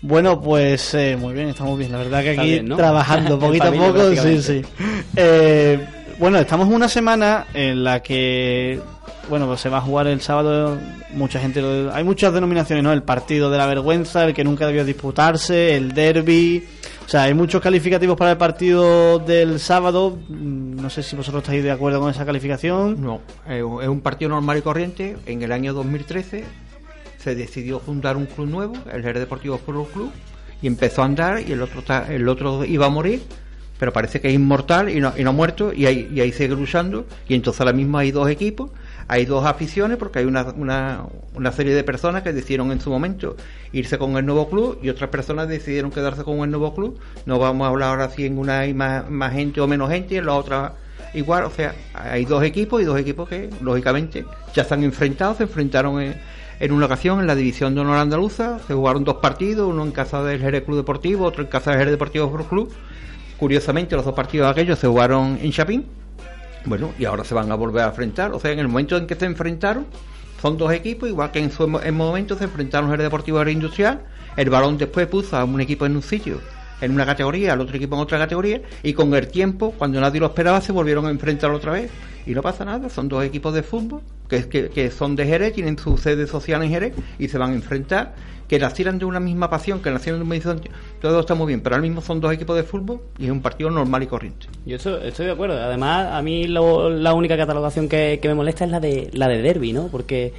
Bueno, pues eh, muy bien, estamos bien. La verdad que aquí bien, ¿no? trabajando poquito a poco, sí, sí. Eh, bueno, estamos en una semana en la que, bueno, pues se va a jugar el sábado. Mucha gente, lo- hay muchas denominaciones, ¿no? El partido de la vergüenza, el que nunca debió disputarse, el derby. O sea, hay muchos calificativos para el partido del sábado. Mm, No sé si vosotros estáis de acuerdo con esa calificación. No, es un- partido normal y corriente. En el año 2013 se decidió fundar un club nuevo, el Jerez Deportivo Fútbol Club, y empezó a andar y el otro el otro iba a morir, pero parece que es inmortal y no, y no ha muerto y ahí, y ahí sigue luchando. Y entonces ahora mismo hay dos equipos, hay dos aficiones, porque hay una, una, una serie de personas que decidieron en su momento irse con el nuevo club y otras personas decidieron quedarse con el nuevo club. No vamos a hablar ahora si en una hay más, gente o menos gente, en la otra igual, o sea, hay dos equipos y dos equipos que lógicamente ya están enfrentados, se enfrentaron en, en una ocasión en la división de honor andaluza, se jugaron dos partidos, uno en casa del Jerez Club Deportivo, otro en casa del Jerez Deportivo Club. Curiosamente los dos partidos aquellos se jugaron en Chapín. Bueno, y ahora se van a volver a enfrentar, o sea, en el momento en que se enfrentaron, son dos equipos, igual que en su en momento se enfrentaron el Deportivo el Industrial, el balón después puso a un equipo en un sitio en una categoría, al otro equipo en otra categoría, y con el tiempo, cuando nadie lo esperaba, se volvieron a enfrentar otra vez. Y no pasa nada, son dos equipos de fútbol que, que, que son de Jerez, tienen su sede social en Jerez y se van a enfrentar, que nacieran de una misma pasión, que nacieran de un mismo... Todo está muy bien, pero ahora mismo son dos equipos de fútbol y es un partido normal y corriente. Yo estoy, de acuerdo. Además, a mí lo- la única catalogación que, me molesta es la de la de derby, ¿no? Porque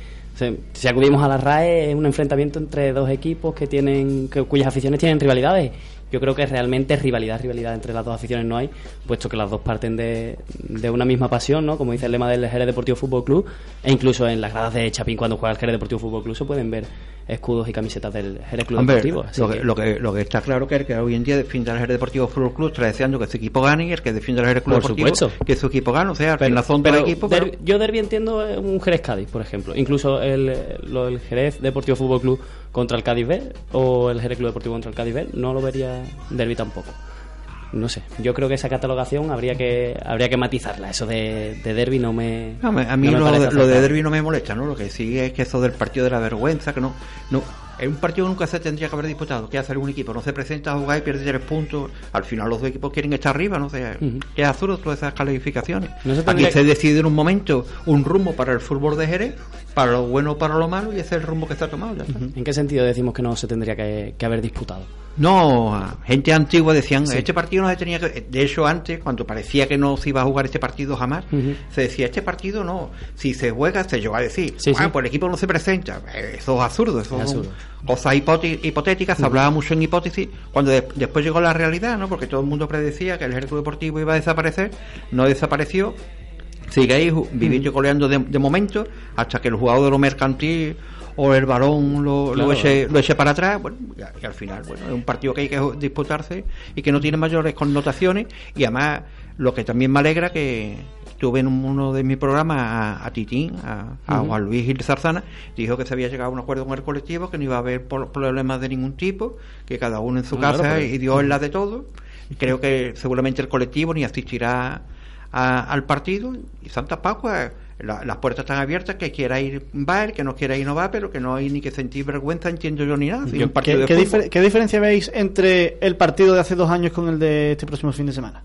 si acudimos a la RAE es un enfrentamiento entre dos equipos que tienen que, cuyas aficiones tienen rivalidades. Yo creo que realmente rivalidad, rivalidad entre las dos aficiones no hay, puesto que las dos parten de, de una misma pasión, ¿no? Como dice el lema del Jerez Deportivo Fútbol Club, e incluso en las gradas de Chapín cuando juega el Jerez Deportivo Fútbol Club se pueden ver escudos y camisetas del Jerez Club Hombre, Deportivo. lo, que, lo, que, lo que está claro que el que hoy en día defiende al Jerez Deportivo Fútbol Club está deseando que su equipo gane y el que defiende al Jerez Club Por Deportivo supuesto. que su equipo gane. O sea, al Pero- final son dos pero Yo derbi entiendo un Jerez Cádiz, por ejemplo. Incluso el, lo del Jerez Deportivo Fútbol Club contra el Cádiz B o el Jerez Club Deportivo contra el Cádiz B no lo vería derbi tampoco. No sé, yo creo que esa catalogación habría que habría que matizarla. Eso de, de derby no me. No, a mí no me lo, de- lo de acertado. derby no me molesta, ¿no? Lo que sí es que eso del partido de la vergüenza, que no, no, es un partido que nunca se tendría que haber disputado. Que hacer un equipo no se presenta a jugar y pierde tres puntos. Al final los dos equipos quieren estar arriba, ¿no? Sea, Ujú. que es absurdo todas esas calificaciones. No se Aquí se decide en un momento un rumbo para el fútbol de Jerez, para lo bueno o para lo malo, y ese es el rumbo que está tomado. ya está. ¿En qué sentido decimos que no se tendría que, que haber disputado? No, gente antigua decían, Sí. este partido no se tenía que... De hecho, antes, cuando parecía que no se iba a jugar este partido jamás, se decía, este partido no, si se juega, se llegó a decir, Sí, "Ah, sí. pues el equipo no se presenta. Eh, Eso es absurdo, eso Es absurdo. cosas hipotéticas, se hablaba mucho en hipótesis, cuando de- después llegó la realidad, ¿no? Porque todo el mundo predecía que el Club Deportivo iba a desaparecer, no desapareció, sigue ahí ju- viviendo y coleando de, de momento hasta que el jugador de lo mercantil o el balón lo, Claro. lo, eche, lo eche para atrás, bueno, y, al final, bueno, es un partido que hay que disputarse y que no tiene mayores connotaciones y además lo que también me alegra que tuve en un- uno de mis programas a, a Titín, a. Juan Luis Gil Zarzana, dijo que se había llegado a un acuerdo con el colectivo, que no iba a haber por- problemas de ningún tipo, que cada uno en su claro, casa pero- y Dios es la de todos. Creo que seguramente el colectivo ni asistirá a- al partido y Santa Pascua la- las puertas están abiertas que quiera ir va el que no quiera ir no va pero que no hay ni que sentir vergüenza entiendo yo ni nada Si Yo- un partido ¿Qué, qué fútbol- difer- qué diferencia veis entre el partido de hace dos años con el de este próximo fin de semana?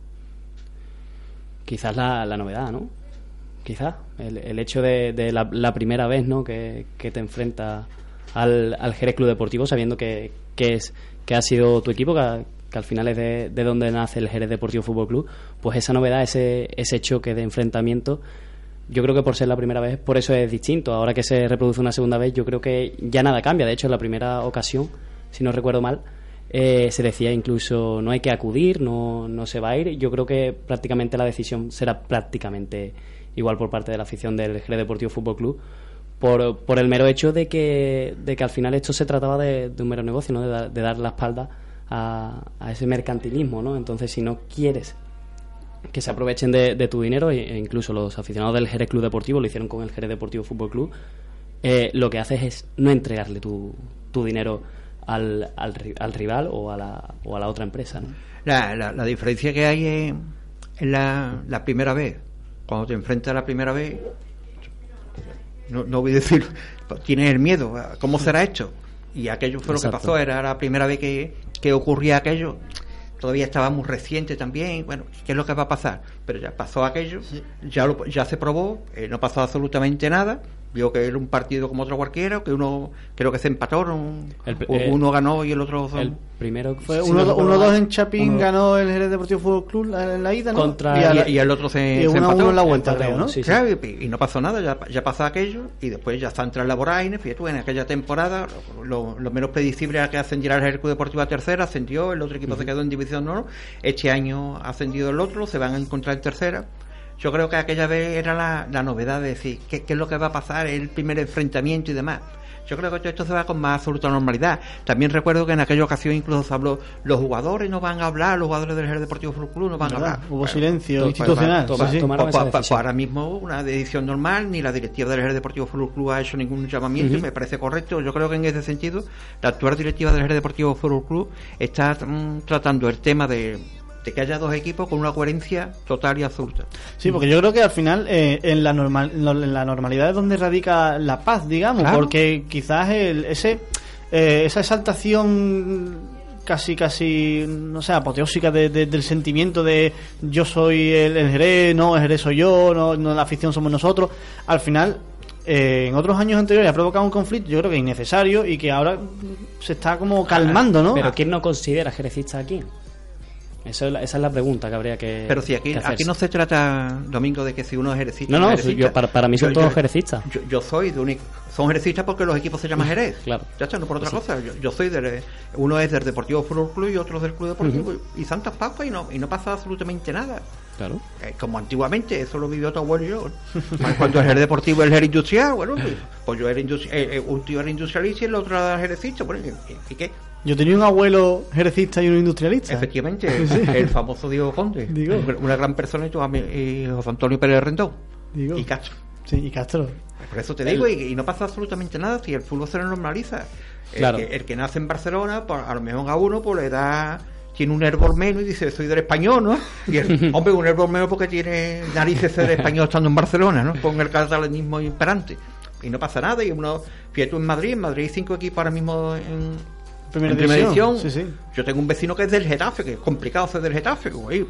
quizás la, la novedad, ¿no? Quizás el, el hecho de, de la, la primera vez, ¿no? Que, que te enfrentas al, al Jerez Club Deportivo sabiendo que, que es que ha sido tu equipo, que, que al final es de, de donde nace el Jerez Deportivo Fútbol Club, pues esa novedad, ese, ese choque de enfrentamiento, yo creo que por ser la primera vez, por eso es distinto. Ahora que se reproduce una segunda vez, yo creo que ya nada cambia. De hecho, en la primera ocasión, si no recuerdo mal, eh, se decía incluso no hay que acudir, no, no se va a ir. Yo creo que prácticamente la decisión será prácticamente igual por parte de la afición del Jerez Deportivo Fútbol Club. Por, por el mero hecho de que, de que al final esto se trataba de, de un mero negocio, ¿no? de, de dar la espalda a, a ese mercantilismo. ¿no? Entonces, si no quieres que se aprovechen de, de tu dinero, e e incluso los aficionados del Jerez Club Deportivo lo hicieron con el Jerez Deportivo Fútbol Club, eh, lo que haces es no entregarle tu, tu dinero al, al, ri- al rival o a la, o a la otra empresa. ¿no? la, la, la diferencia que hay en, en la, la primera vez cuando te enfrentas a la primera vez no, no voy a decir tienes el miedo cómo será esto y aquello fue lo que pasó era la primera vez que, que ocurría aquello todavía estaba muy reciente también bueno qué es lo que va a pasar pero ya pasó aquello ya lo- ya se probó eh, no pasó absolutamente nada vio que era un partido como otro cualquiera que uno creo que se empataron El eh, uno ganó y el otro El primero Fue uno, no do- recuerdo 1-2 mal, en Chapín uno- ganó el Jerez Deportivo Fútbol Club la- en la ida, ¿no? Contra- y, el otro se, y se 1 a 1 empató. en la vuelta, creo, uno, ¿no? sí, Claro, y, y no pasó nada, ya, ya pasó aquello y después ya está entre la vorágine. Fíjate, en aquella temporada lo, menos predecible era que ascendiera el Club Deportivo a tercera, ascendió, el otro equipo se quedó en división no. Este año ha ascendido el otro, se van a encontrar en tercera. Yo creo que aquella vez era la, la novedad de decir ¿qué, qué es lo que va a pasar, el primer enfrentamiento y demás. Yo creo que todo esto se va con más absoluta normalidad. También recuerdo que en aquella ocasión incluso se habló, los jugadores no van a hablar, los jugadores del Jerez Deportivo Fútbol Club no van a hablar. Hubo silencio pues, institucional, pues, sí, sí. tomaron pues, pues, pues, ahora mismo una decisión normal, ni la directiva del Jerez Deportivo Fútbol Club ha hecho ningún llamamiento, me parece correcto. Yo creo que en ese sentido, la actual directiva del Jerez Deportivo Fútbol Club está mm, tratando el tema de, de que haya dos equipos con una coherencia total y absoluta. Sí, porque yo creo que al final eh, en, la normal, en la normalidad es donde radica la paz, digamos, Claro. porque quizás el, ese eh, esa exaltación casi casi no sé apoteósica de- de- del sentimiento de yo soy el, el Jerez no el Jerez soy yo no, no la afición somos nosotros al final eh, en otros años anteriores ha provocado un conflicto yo creo que innecesario y que ahora se está como calmando no Pero ¿quién no considera jerecista aquí? Eso es la- esa es la pregunta que habría que. Pero si aquí, aquí no se trata, Domingo, de que si uno es jerecista No, no, yo- para- para mí son Yo- todos yo- jerecistas. Yo, yo soy de un... Son jerecistas porque los equipos se llaman Jerez. Claro. Ya está, no por otra Sí. cosa. Yo, soy del... Uno es del Deportivo Fútbol Club y otro del Club Deportivo. Y Santas Pascuas y no, y no pasa absolutamente nada. Claro. Eh, como antiguamente, eso lo vivió tu abuelo y yo. Cuando el Jerez Deportivo y el Jerez Industrial, bueno, pues, pues yo era industri- eh, eh, un tío era industrialista y el otro era jerecista. Bueno, ¿y, y qué? Yo tenía un abuelo jerecista y un industrialista Efectivamente, Sí. el famoso Diego Conde. Digo. Una gran persona y, tu ami- y José Antonio Pérez Rendón. Digo. Y Castro. sí y Castro Por eso te digo, y, y no pasa absolutamente nada si el fútbol se normaliza. El, Claro. que, el que nace en Barcelona, pues, a lo mejor a uno pues le da tiene un hervor menos y dice soy del español, ¿no? Y el, hombre, un hervor menos porque tiene narices ser español estando en Barcelona, ¿no? Con el catalanismo imperante. Y no pasa nada, y uno, fíjate en Madrid, en Madrid hay cinco equipos ahora mismo en, Primera en primera división. sí, sí. Yo tengo un vecino que es del Getafe, que es complicado ser del Getafe, güey.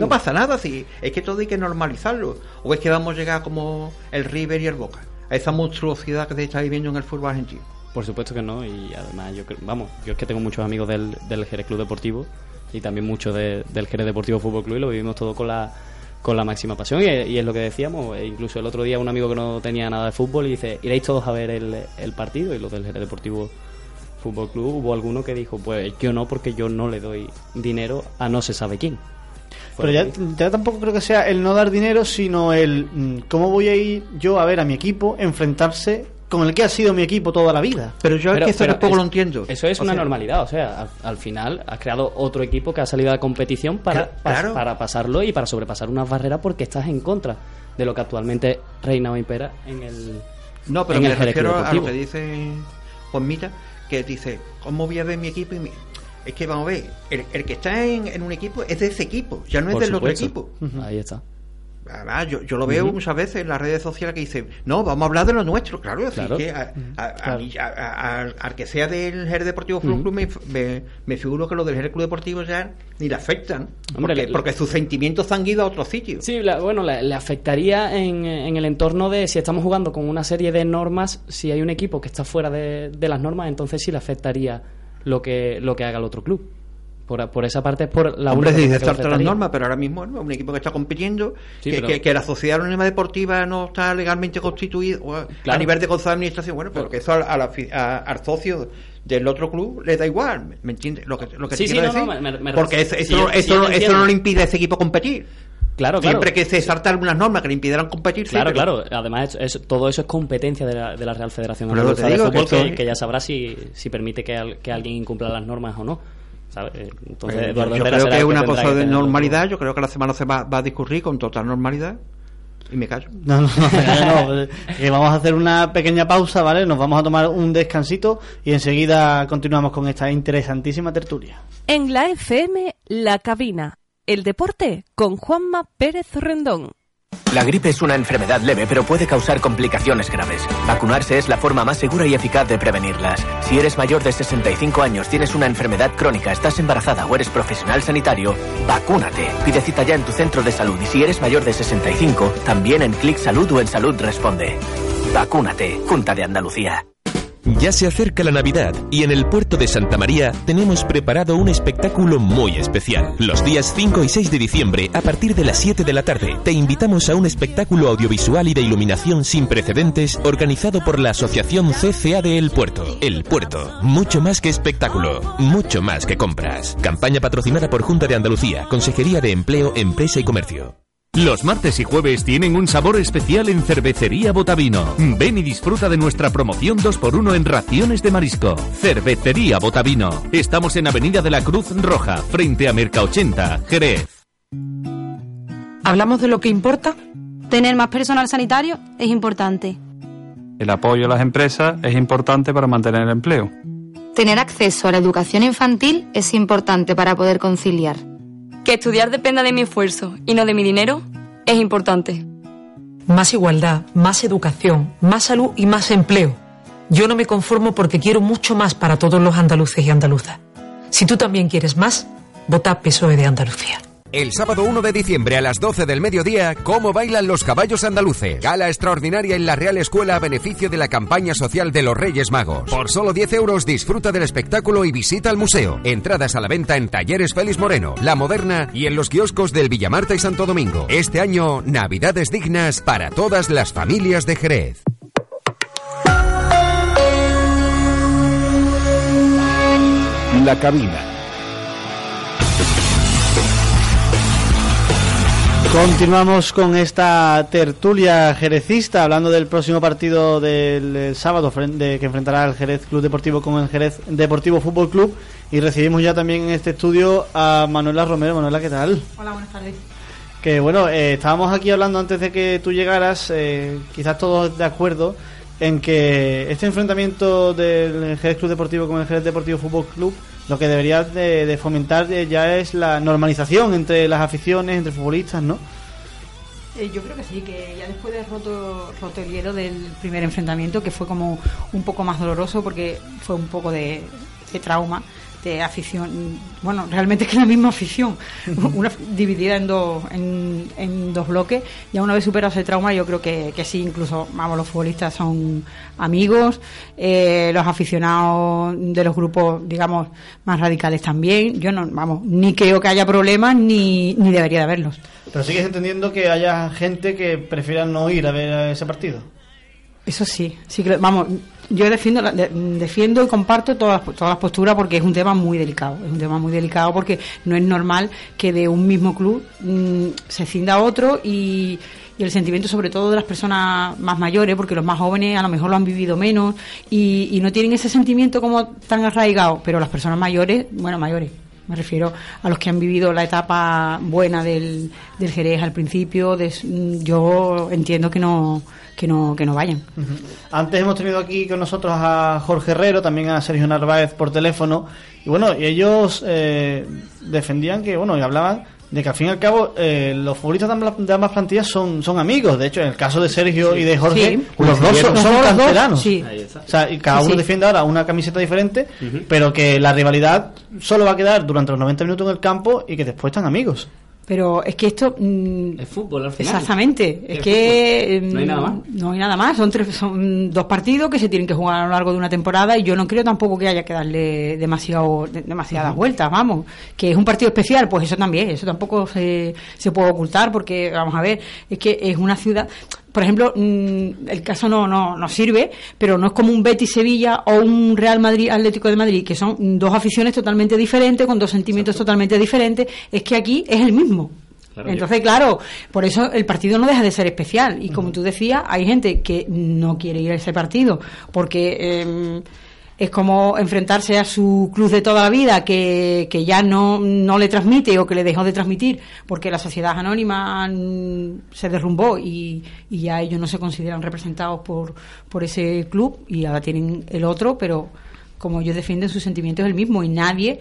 No pasa nada, si es que todo hay que normalizarlo. O es que vamos a llegar como el River y el Boca, a esa monstruosidad que se está viviendo en el fútbol argentino. Por supuesto que no, y además yo creo, vamos, yo es que tengo muchos amigos del, del Jerez Club Deportivo y también muchos de- del Jerez Deportivo Fútbol Club y lo vivimos todo con la con la máxima pasión y, y es lo que decíamos, e incluso el otro día un amigo que no tenía nada de fútbol y dice, iréis todos a ver el, el partido y los del Jerez Deportivo Fútbol Club hubo alguno que dijo, pues yo no porque yo no le doy dinero a no se sabe quién. Pero ya, ya tampoco creo que sea el no dar dinero, sino el mm, cómo voy a ir yo a ver a mi equipo enfrentarse con el que ha sido mi equipo toda la vida. Pero yo es que eso tampoco es- lo entiendo. Eso es O una sea, normalidad, o sea, al, al final has creado otro equipo que ha salido a la competición para, pas- para pasarlo y para sobrepasar unas barreras porque estás en contra de lo que actualmente reina o impera en el No, pero en me el refiero a lo que dice Juanmita, que dice, ¿cómo voy a ver mi equipo? Y mi-?". Es que vamos a ver, el, el que está en, en un equipo es de ese equipo, ya no es Por del otro equipo. Ahí está. Además, yo, yo lo veo muchas veces en las redes sociales que dicen, no, vamos a hablar de lo nuestro, claro, así que a- Claro. al- que sea del Jerez Deportivo Ujú. Club me, me, me figuro que los del Jerez Club Deportivo ya ni le afectan, Hombre, porque, le- porque sus sentimientos han ido a otros sitios. Sí, la- bueno, le, le afectaría en, en el entorno de si estamos jugando con una serie de normas, si hay un equipo que está fuera de, de las normas, entonces sí le afectaría lo que, lo que haga el otro club. Por, por esa parte es por la Hombre, única sí, le saltar las normas, pero ahora mismo ¿no? un equipo que está compitiendo, Sí, que, pero- que- que la sociedad anónima deportiva no está legalmente constituida a- nivel de consejo de administración, bueno, pero que eso al, a la fi- a- al socio del otro club le da igual, ¿me- ¿me entiendes? Lo que, lo que Sí, sí, quiero no, no, decir. me- me- Porque eso, sí, eso, eso, sí, yo eso entiendo. no le impide a ese equipo competir. Claro, claro. Siempre que se salta algunas normas que le impidieran competir, sí, Claro, claro. Además, es- todo eso es competencia de la, de la Real Federación eso Andaluza de Fútbol, que que, eso- que ya sabrá si, si permite que, al- que alguien incumpla las normas o no. ¿Sabes? Eh, Entonces, Eh, Eduardo yo creo que es una cosa de normalidad, yo creo que la semana se va, va a discurrir con total normalidad y me callo. No, no, no, no, eh, vamos a hacer una pequeña pausa, ¿vale? Nos vamos a tomar un descansito y enseguida continuamos con esta interesantísima tertulia. En la FM, La Cabina. El deporte con Juanma Pérez Rendón. La gripe es una enfermedad leve, pero puede causar complicaciones graves. Vacunarse es la forma más segura y eficaz de prevenirlas. Si eres mayor de 65 años, tienes una enfermedad crónica, estás embarazada o eres profesional sanitario, vacúnate. Pide cita ya en tu centro de salud y si eres mayor de 65, también en Clic Salud o en Salud Responde. Vacúnate, Junta de Andalucía. Ya se acerca la Navidad y en el puerto de Santa María tenemos preparado un espectáculo muy especial. Los días 5 y 6 de diciembre, a partir de las 7 de la tarde, te invitamos a un espectáculo audiovisual y de iluminación sin precedentes organizado por la Asociación CCA de El Puerto. El Puerto, mucho más que espectáculo, mucho más que compras. Campaña patrocinada por Junta de Andalucía, Consejería de Empleo, Empresa y Comercio. Los martes y jueves tienen un sabor especial en Cervecería Botavino. Ven y disfruta de nuestra promoción 2x1 en raciones de marisco. Cervecería Botavino. Estamos en Avenida de la Cruz Roja, frente a Merca 80, Jerez. ¿Hablamos de lo que importa? Tener más personal sanitario es importante. El apoyo a las empresas es importante para mantener el empleo. Tener acceso a la educación infantil es importante para poder conciliar. Que estudiar dependa de mi esfuerzo y no de mi dinero es importante. Más igualdad, más educación, más salud y más empleo. Yo no me conformo porque quiero mucho más para todos los andaluces y andaluzas. Si tú también quieres más, vota PSOE de Andalucía. El sábado 1 de diciembre a las 12 del mediodía, ¿cómo bailan los caballos andaluces? Gala extraordinaria en la Real Escuela a beneficio de la campaña social de los Reyes Magos. Por solo 10 euros disfruta del espectáculo y visita el museo. Entradas a la venta en Talleres Félix Moreno, La Moderna y en los kioscos del Villamarta y Santo Domingo. Este año, Navidades dignas para todas las familias de Jerez. La cabina. Continuamos con esta tertulia jerecista, hablando del próximo partido del, sábado que enfrentará el Jerez Club Deportivo con el Jerez Deportivo Fútbol Club. Y recibimos ya también en este estudio a Manuela Romero. Manuela, ¿qué tal? Hola, buenas tardes. Que bueno, eh, estábamos aquí hablando antes de que tú llegaras, eh, quizás todos de acuerdo en que este enfrentamiento del Jerez Club Deportivo con el Jerez Deportivo Fútbol Club lo que debería de, fomentar ya es la normalización entre las aficiones, entre futbolistas, ¿no? Eh, yo creo que sí, que ya después de roto, el hielo del primer enfrentamiento, que fue como un poco más doloroso porque fue un poco de trauma, de afición, bueno, realmente es que la misma afición, una dividida en dos, en, en dos bloques, ya una vez superado ese trauma, yo creo que, que sí, incluso, vamos, los futbolistas son amigos, eh, los aficionados de los grupos, digamos, más radicales también, yo no, vamos, ni creo que haya problemas, ni, ni debería de haberlos. Pero sigues entendiendo que haya gente que prefiera no ir a ver ese partido. Eso sí, sí que, vamos, yo defiendo, defiendo y comparto todas, todas las posturas porque es un tema muy delicado, es un tema muy delicado porque no es normal que de un mismo club mm, se cinda otro y, y el sentimiento sobre todo de las personas más mayores, porque los más jóvenes a lo mejor lo han vivido menos y, y no tienen ese sentimiento como tan arraigado, pero las personas mayores, bueno, mayores, me refiero a los que han vivido la etapa buena del, del Jerez al principio. de- yo entiendo que no, que no, que no vayan. Antes hemos tenido aquí con nosotros a Jorge Herrero, también a Sergio Narváez por teléfono. Y bueno, y ellos eh, defendían que, bueno, y hablaban de que al fin y al cabo eh, los futbolistas de ambas, de ambas plantillas son, son amigos. De hecho, en el caso de Sergio y de Jorge, Sí. los dos son, Los son canteranos. sí. O sea, y cada uno sí. defiende ahora una camiseta diferente, pero que la rivalidad solo va a quedar durante los 90 minutos en el campo y que después están amigos. Pero es que esto. mm, Es fútbol al final. Exactamente. Es Es que. fútbol. No hay mm, nada más. No hay nada más. Son, tres, son dos partidos que se tienen que jugar a lo largo de una temporada y yo no creo tampoco que haya que darle demasiado, de- demasiadas vueltas, vamos. Que es un partido especial, pues eso también. Eso tampoco se, se puede ocultar porque, vamos a ver, es que es una ciudad. Por ejemplo, mm, el caso no, no, no sirve, pero no es como un Betis Sevilla o un Real Madrid Atlético de Madrid, que son dos aficiones totalmente diferentes, con dos sentimientos totalmente diferentes. Es que aquí es el mismo. Claro, Entonces, claro, por eso el partido no deja de ser especial. Y como tú decías, hay gente que no quiere ir a ese partido porque eh, es como enfrentarse a su club de toda la vida que, que ya no, no le transmite o que le dejó de transmitir porque la sociedad anónima mm, se derrumbó y, y ya ellos no se consideran representados por, por ese club y ahora tienen el otro, pero como ellos defienden sus sentimientos es el mismo y nadie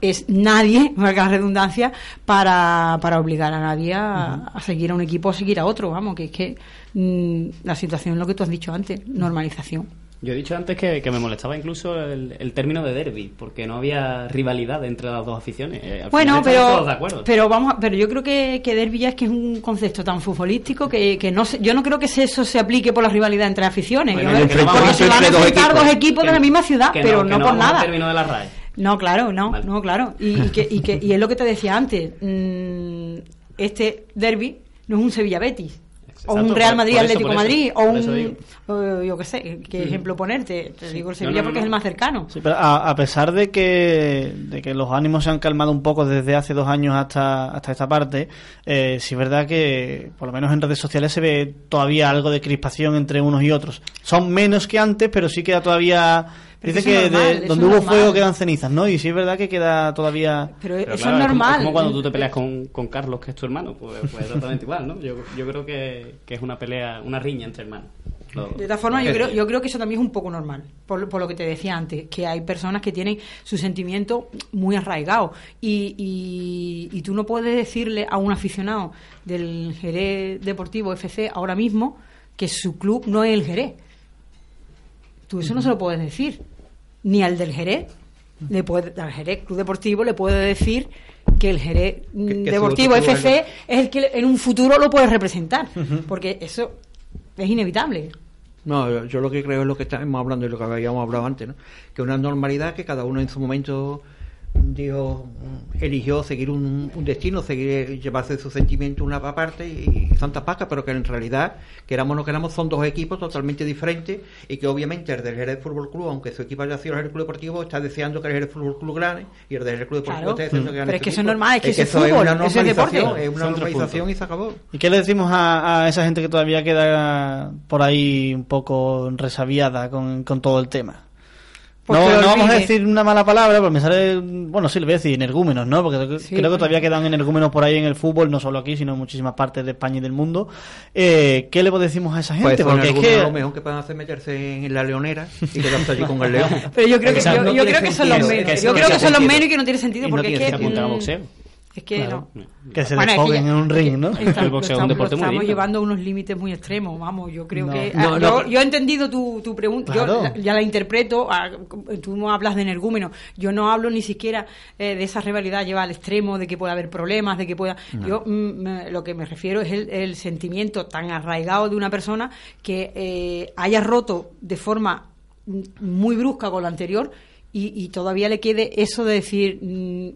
es nadie, valga la redundancia, para, para obligar a nadie a, a seguir a un equipo o a seguir a otro. Vamos, que es que mm, la situación es lo que tú has dicho antes, normalización. Yo he dicho antes que, que me molestaba incluso el, el término de derby, porque no había rivalidad entre las dos aficiones. Eh, al Bueno, pero, todos de acuerdo. pero vamos, a- pero yo creo que, que derbi ya es que es un concepto tan futbolístico que, que no se- yo no creo que eso se aplique por la rivalidad entre aficiones. Bueno, Yo creo- vamos se van a dos equipos. dos equipos de la misma ciudad, pero no, por nada. término de la RAE. No, claro, no, no, claro. Y, y que, y, que- y es lo que te decía antes. mm, este derby no es un Sevilla Betis. O un Real Madrid Atlético Madrid. O un. o yo qué sé, qué ejemplo ponerte. Te digo el Sevilla no, no, porque es el más cercano. Sí, pero a, a pesar de que, de que los ánimos se han calmado un poco desde hace dos años hasta, hasta esta parte, eh, sí es verdad que, por lo menos en redes sociales, se ve todavía algo de crispación entre unos y otros. Son menos que antes, pero sí queda todavía. Pero Dice que normal, de- donde hubo normal. fuego quedan cenizas, ¿no? Y sí es verdad que queda todavía. Pero, Pero eso claro, es como- normal. Es como, cuando tú te peleas con, con Carlos, que es tu hermano, pues, pues exactamente igual, ¿no? Yo, yo creo que, que es una pelea, una riña entre hermanos. Lo- De todas formas, yo creo, yo creo que eso también es un poco normal, por, por lo que te decía antes, que hay personas que tienen su sentimiento muy arraigado y, y, y tú no puedes decirle a un aficionado del Jerez Deportivo FC ahora mismo que su club no es el Jerez. Tú eso no se lo puedes decir, ni al del Jerez. Le puede, al Jerez Club Deportivo le puede decir que el Jerez mm, que Deportivo FC es el que en un futuro lo puede representar, porque eso es inevitable. No, yo- yo lo que creo es lo que estamos hablando y lo que habíamos hablado antes, ¿no? Que una normalidad que cada uno en su momento dijo, eligió seguir un, un destino, seguir llevarse sus sentimientos una parte y, y Santa Paca, pero que en realidad, queramos o no queramos, son dos equipos totalmente diferentes y que obviamente el del Jerez Fútbol Club, aunque su equipo haya sido el Jerez Club Deportivo, está deseando que el Jerez Fútbol Club gane y el del Jerez Club Deportivo Claro. esté deseando que gane Pero es su que eso es normal, es que es eso fútbol, es una normalización, es una Son normalización y se acabó. ¿Y qué le decimos a, a esa gente que todavía queda por ahí un poco resabiada con, con todo el tema? Pues no no vamos a decir una mala palabra, pero me sale. Bueno, sí, le voy a decir energúmenos, ¿no? Porque creo que bueno. todavía quedan energúmenos por ahí en el fútbol, no solo aquí, sino en muchísimas partes de España y del mundo. Eh, ¿Qué le decimos a esa gente? Pues son Porque es que. lo mejor que pueden hacer meterse en la leonera y quedarse allí con el león. Pero yo creo que, yo, creo que son los menos. Que Yo creo no que tiene son los sentido. menos y que no tiene sentido Y no porque tiene es que. boxeo. Es que Claro. no. Que se Bueno, en un ring, ¿no? Está- El boxeo es un estamos, deporte lo muy estamos llevando a unos límites muy extremos, vamos, yo creo No. que... No, ah, no, yo, pero- yo he entendido tu, tu pregunta, yo Claro. ya la interpreto, ah, tú no hablas de energúmeno, yo no hablo ni siquiera eh, de esa rivalidad lleva al extremo, de que pueda haber problemas, de que pueda... No. Yo mm, lo que me refiero es el, el sentimiento tan arraigado de una persona que eh, haya roto de forma muy brusca con lo anterior y, y todavía le quede eso de decir, mm,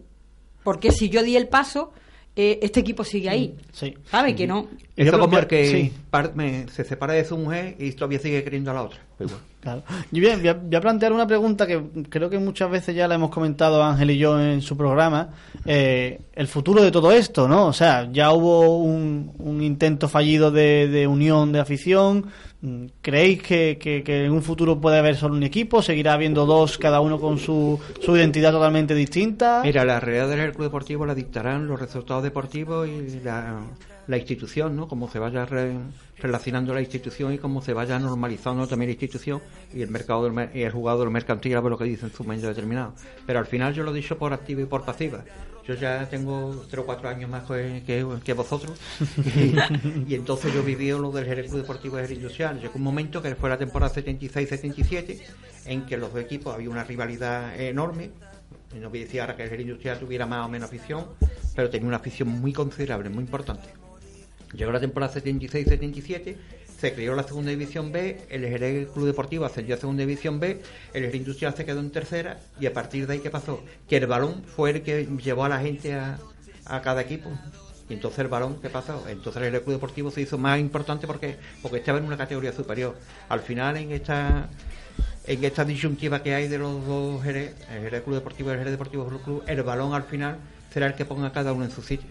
porque si yo di el paso, eh, este equipo sigue ahí. Sí. ¿Sabe? Que no. Es Yo creo como que- el que sí. par- me- se separa de su mujer y todavía sigue queriendo a la otra. igual. Claro. Y bien, voy a, plantear una pregunta que creo que muchas veces ya la hemos comentado Ángel y yo en su programa. Eh, el futuro de todo esto, ¿no? O sea, ya hubo un, intento fallido de, unión de afición. ¿Creéis que en un futuro puede haber solo un equipo? ¿Seguirá habiendo dos, cada uno con su, su identidad totalmente distinta? Mira, la realidad del club deportivo la dictarán los resultados deportivos y la, la institución, ¿no? Cómo se vaya re- relacionando la institución y cómo se vaya normalizando también la institución y el mercado del y el jugador mercantil a ver lo que dice en su momento determinado. Pero al final yo lo he dicho por activa y por pasiva. Yo ya tengo tres o cuatro años más que, que, vosotros y, entonces yo viví lo del Jerez Club Deportivo de Industrial. Llegó un momento que fue la temporada 76-77 en que los dos equipos había una rivalidad enorme no voy a decir ahora que el Industrial tuviera más o menos afición, pero tenía una afición muy considerable, muy importante. Llegó la temporada 76-77, se creó la segunda división B, el Jerez Club Deportivo ascendió a segunda división B, el Jerez Industrial se quedó en tercera y a partir de ahí, ¿qué pasó? Que el balón fue el que llevó a la gente a, a cada equipo. Y entonces el balón, ¿qué pasó? Entonces el Jerez Club Deportivo se hizo más importante porque, porque estaba en una categoría superior. Al final, en esta en esta disyuntiva que hay de los dos Jerez, el Jerez Club Deportivo y el Jerez Deportivo Club Club, el balón al final será el que ponga cada uno en su sitio.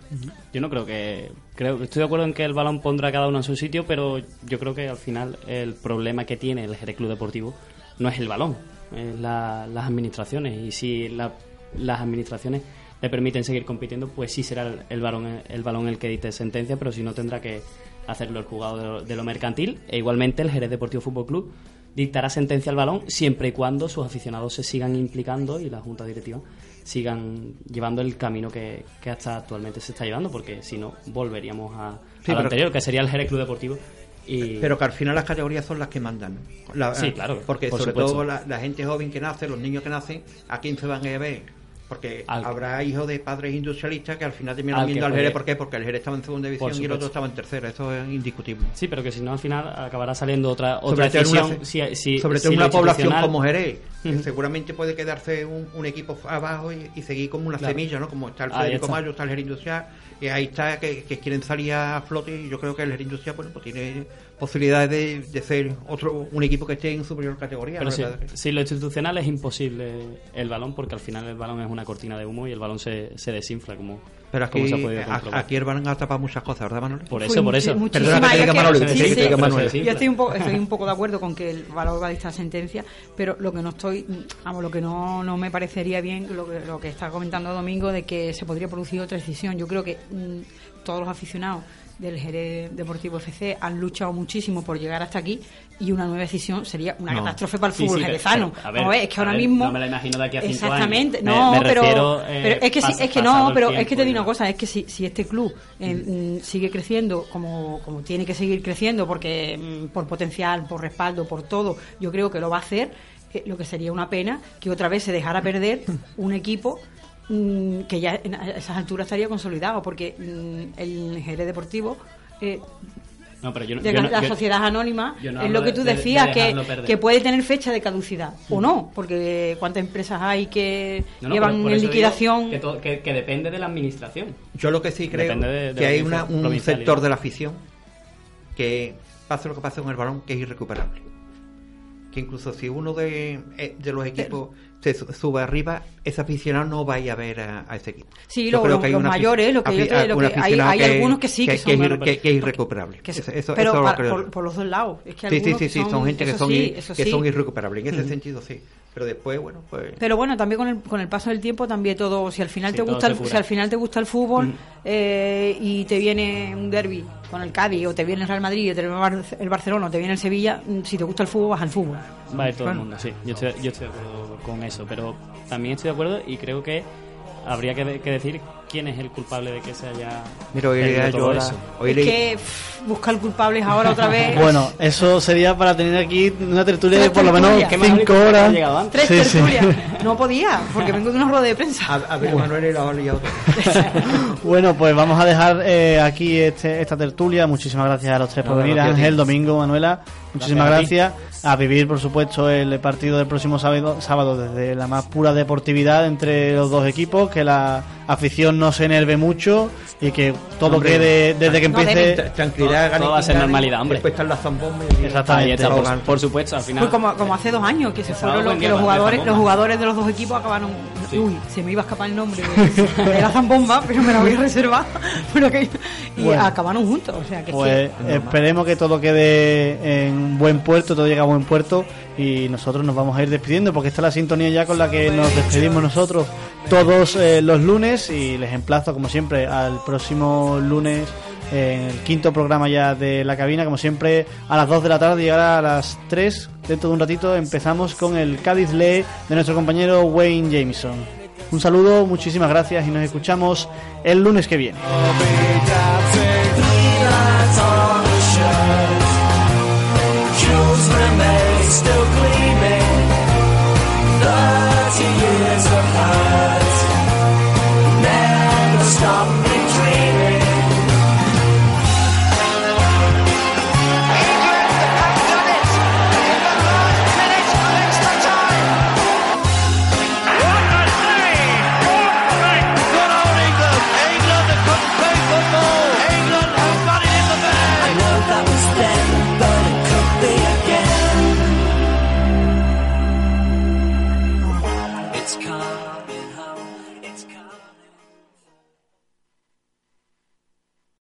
Yo no creo que. creo Estoy de acuerdo en que el balón pondrá cada uno en su sitio, pero yo creo que al final el problema que tiene el Jerez Club Deportivo no es el balón, es la- las administraciones. Y si la- las administraciones le permiten seguir compitiendo, pues sí será el, el balón el balón el que dicte sentencia, pero si no tendrá que hacerlo el jugador de lo, de lo mercantil. E igualmente el Jerez Deportivo Fútbol Club dictará sentencia al balón siempre y cuando sus aficionados se sigan implicando y la junta directiva sigan llevando el camino que, que hasta actualmente se está llevando, porque si no, volveríamos a, Sí, a lo anterior, que sería el Jerez Club Deportivo. Y... Pero que al final las categorías son las que mandan. La- Sí, claro, Porque por sobre supuesto. todo la, la gente joven que nace, los niños que nacen, ¿a quién se van a ver? Porque habrá hijos de padres industrialistas que al final terminan Al viendo al. Jerez. ¿Por qué? Porque el Jerez estaba en segunda división y el otro estaba en tercera. Eso es indiscutible. Sí, pero que si no, al final acabará saliendo otra, otra sobre decisión. una, si- si- sobre todo una población como Jerez, seguramente puede quedarse un, un equipo abajo y, y seguir como una Claro. semilla, ¿no? Como está el Federico está. Mayo, está el Industrial, y ahí está que, que quieren salir a flote y yo creo que el Industrial, bueno, pues tiene posibilidades de, de ser otro un equipo que esté en superior categoría. Pero ¿no? si, si lo institucional es imposible el balón, porque al final el balón es una cortina de humo y el balón se, se desinfla, como, Pero como aquí, se ha aquí el balón ha tapado muchas cosas, ¿verdad, Manuel? Por eso, por eso. Perdona que te diga Manuel. Yo estoy un, poco, estoy un poco de acuerdo con que el valor va a dictar sentencia, pero lo que no estoy, vamos, lo que no, no me parecería bien, lo que, lo que está comentando Domingo, de que se podría producir otra decisión. Yo creo que mm, todos los aficionados del Jerez Deportivo FC han luchado muchísimo por llegar hasta aquí y una nueva decisión sería una No. catástrofe para el Sí, fútbol sí, jerezano. pero, a ver, Vamos a ver, es que ahora ver, mismo no me la imagino de aquí a cinco exactamente años. No me pero, refiero, eh, pero es que sí, es que no pero es que te digo una cosa es que si, si este club eh, mm, sigue creciendo como, como tiene que seguir creciendo porque mm, por potencial por respaldo por todo yo creo que lo va a hacer eh, lo que sería una pena que otra vez se dejara perder un equipo mm, que ya en- a esas alturas estaría consolidado porque mm, el Jerez Deportivo eh, No, pero yo no- de yo la, no- la yo- sociedad anónima yo no es lo que de- tú de- de decías que, que puede tener fecha de caducidad o no porque cuántas empresas hay que No, no, llevan por- por en liquidación Que, to- que- que depende de la administración. Yo lo que sí creo Depende de- de que hay una, un sector de la afición que pase lo que pase con el balón que es irrecuperable. Que incluso si uno de, eh, de los equipos se su- sube arriba, ese aficionado no vaya a ver a, a ese equipo. Sí, lo- los afi- mayores, lo que yo lo que hay- hay algunos que sí, que son que- que es irrecuperable. Eso- eso- pero eso por, por los dos lados es que Sí, sí, sí, son, gente que son, sí, ir- que sí. son irrecuperables. En ese sentido, sí. Pero después, bueno, pues... Pero bueno, también con el, con el paso del tiempo también todo, si al final Sí, te gusta el, si al final te gusta el fútbol Mm. eh, y te viene un derby con el Cádiz o te viene el Real Madrid o te viene el Bar- el Barcelona o te viene el Sevilla, mm, si te gusta el fútbol vas al fútbol. Va a ir todo Bueno. el mundo, sí. Yo estoy, yo estoy de acuerdo con eso, pero también estoy de acuerdo y creo que habría que, de- que decir quién es el culpable de que se haya Mira, hoy todo yo eso. hoy Es leí- que pff, buscar culpables ahora otra vez. Bueno, eso sería para tener aquí una tertulia de por lo menos cinco horas. Tres Sí, sí. tertulias. No podía, porque vengo de una rueda de prensa. A, a ver, Manuel y la ha liado Bueno, pues vamos a dejar eh, aquí este, esta tertulia. Muchísimas gracias a los tres por No, venir. a ti. Ángel, Domingo, Manuela. Muchísimas Gracias gracias. A, vivir, por supuesto, el partido del próximo sábado, sábado desde la más pura deportividad entre los dos equipos. Que la afición no se enerve mucho y que todo Hombre, quede desde que empiece. Tranquilidad, Todo va a ser normalidad, hombre. Después están las zambombas. Exactamente. Está, por, por supuesto, al final. Pues como, como hace dos años que se fueron los, que los jugadores, los jugadores de los dos equipos acabaron. Uy, se me iba a escapar el nombre de, la zambomba, pero me la voy a reservar. Pero que, y Bueno. acabaron juntos. O sea que Pues sí. esperemos que todo quede en buen puerto, todo llegue a buen puerto y nosotros nos vamos a ir despidiendo porque esta es la sintonía ya con la que nos despedimos nosotros todos eh, los lunes y les emplazo como siempre al próximo lunes en el quinto programa ya de la cabina, como siempre a las 2 de la tarde llegará a las 3, dentro de un ratito empezamos con el Cádiz Lee de nuestro compañero Wayne Jameson. Un saludo, muchísimas gracias y nos escuchamos el lunes que viene.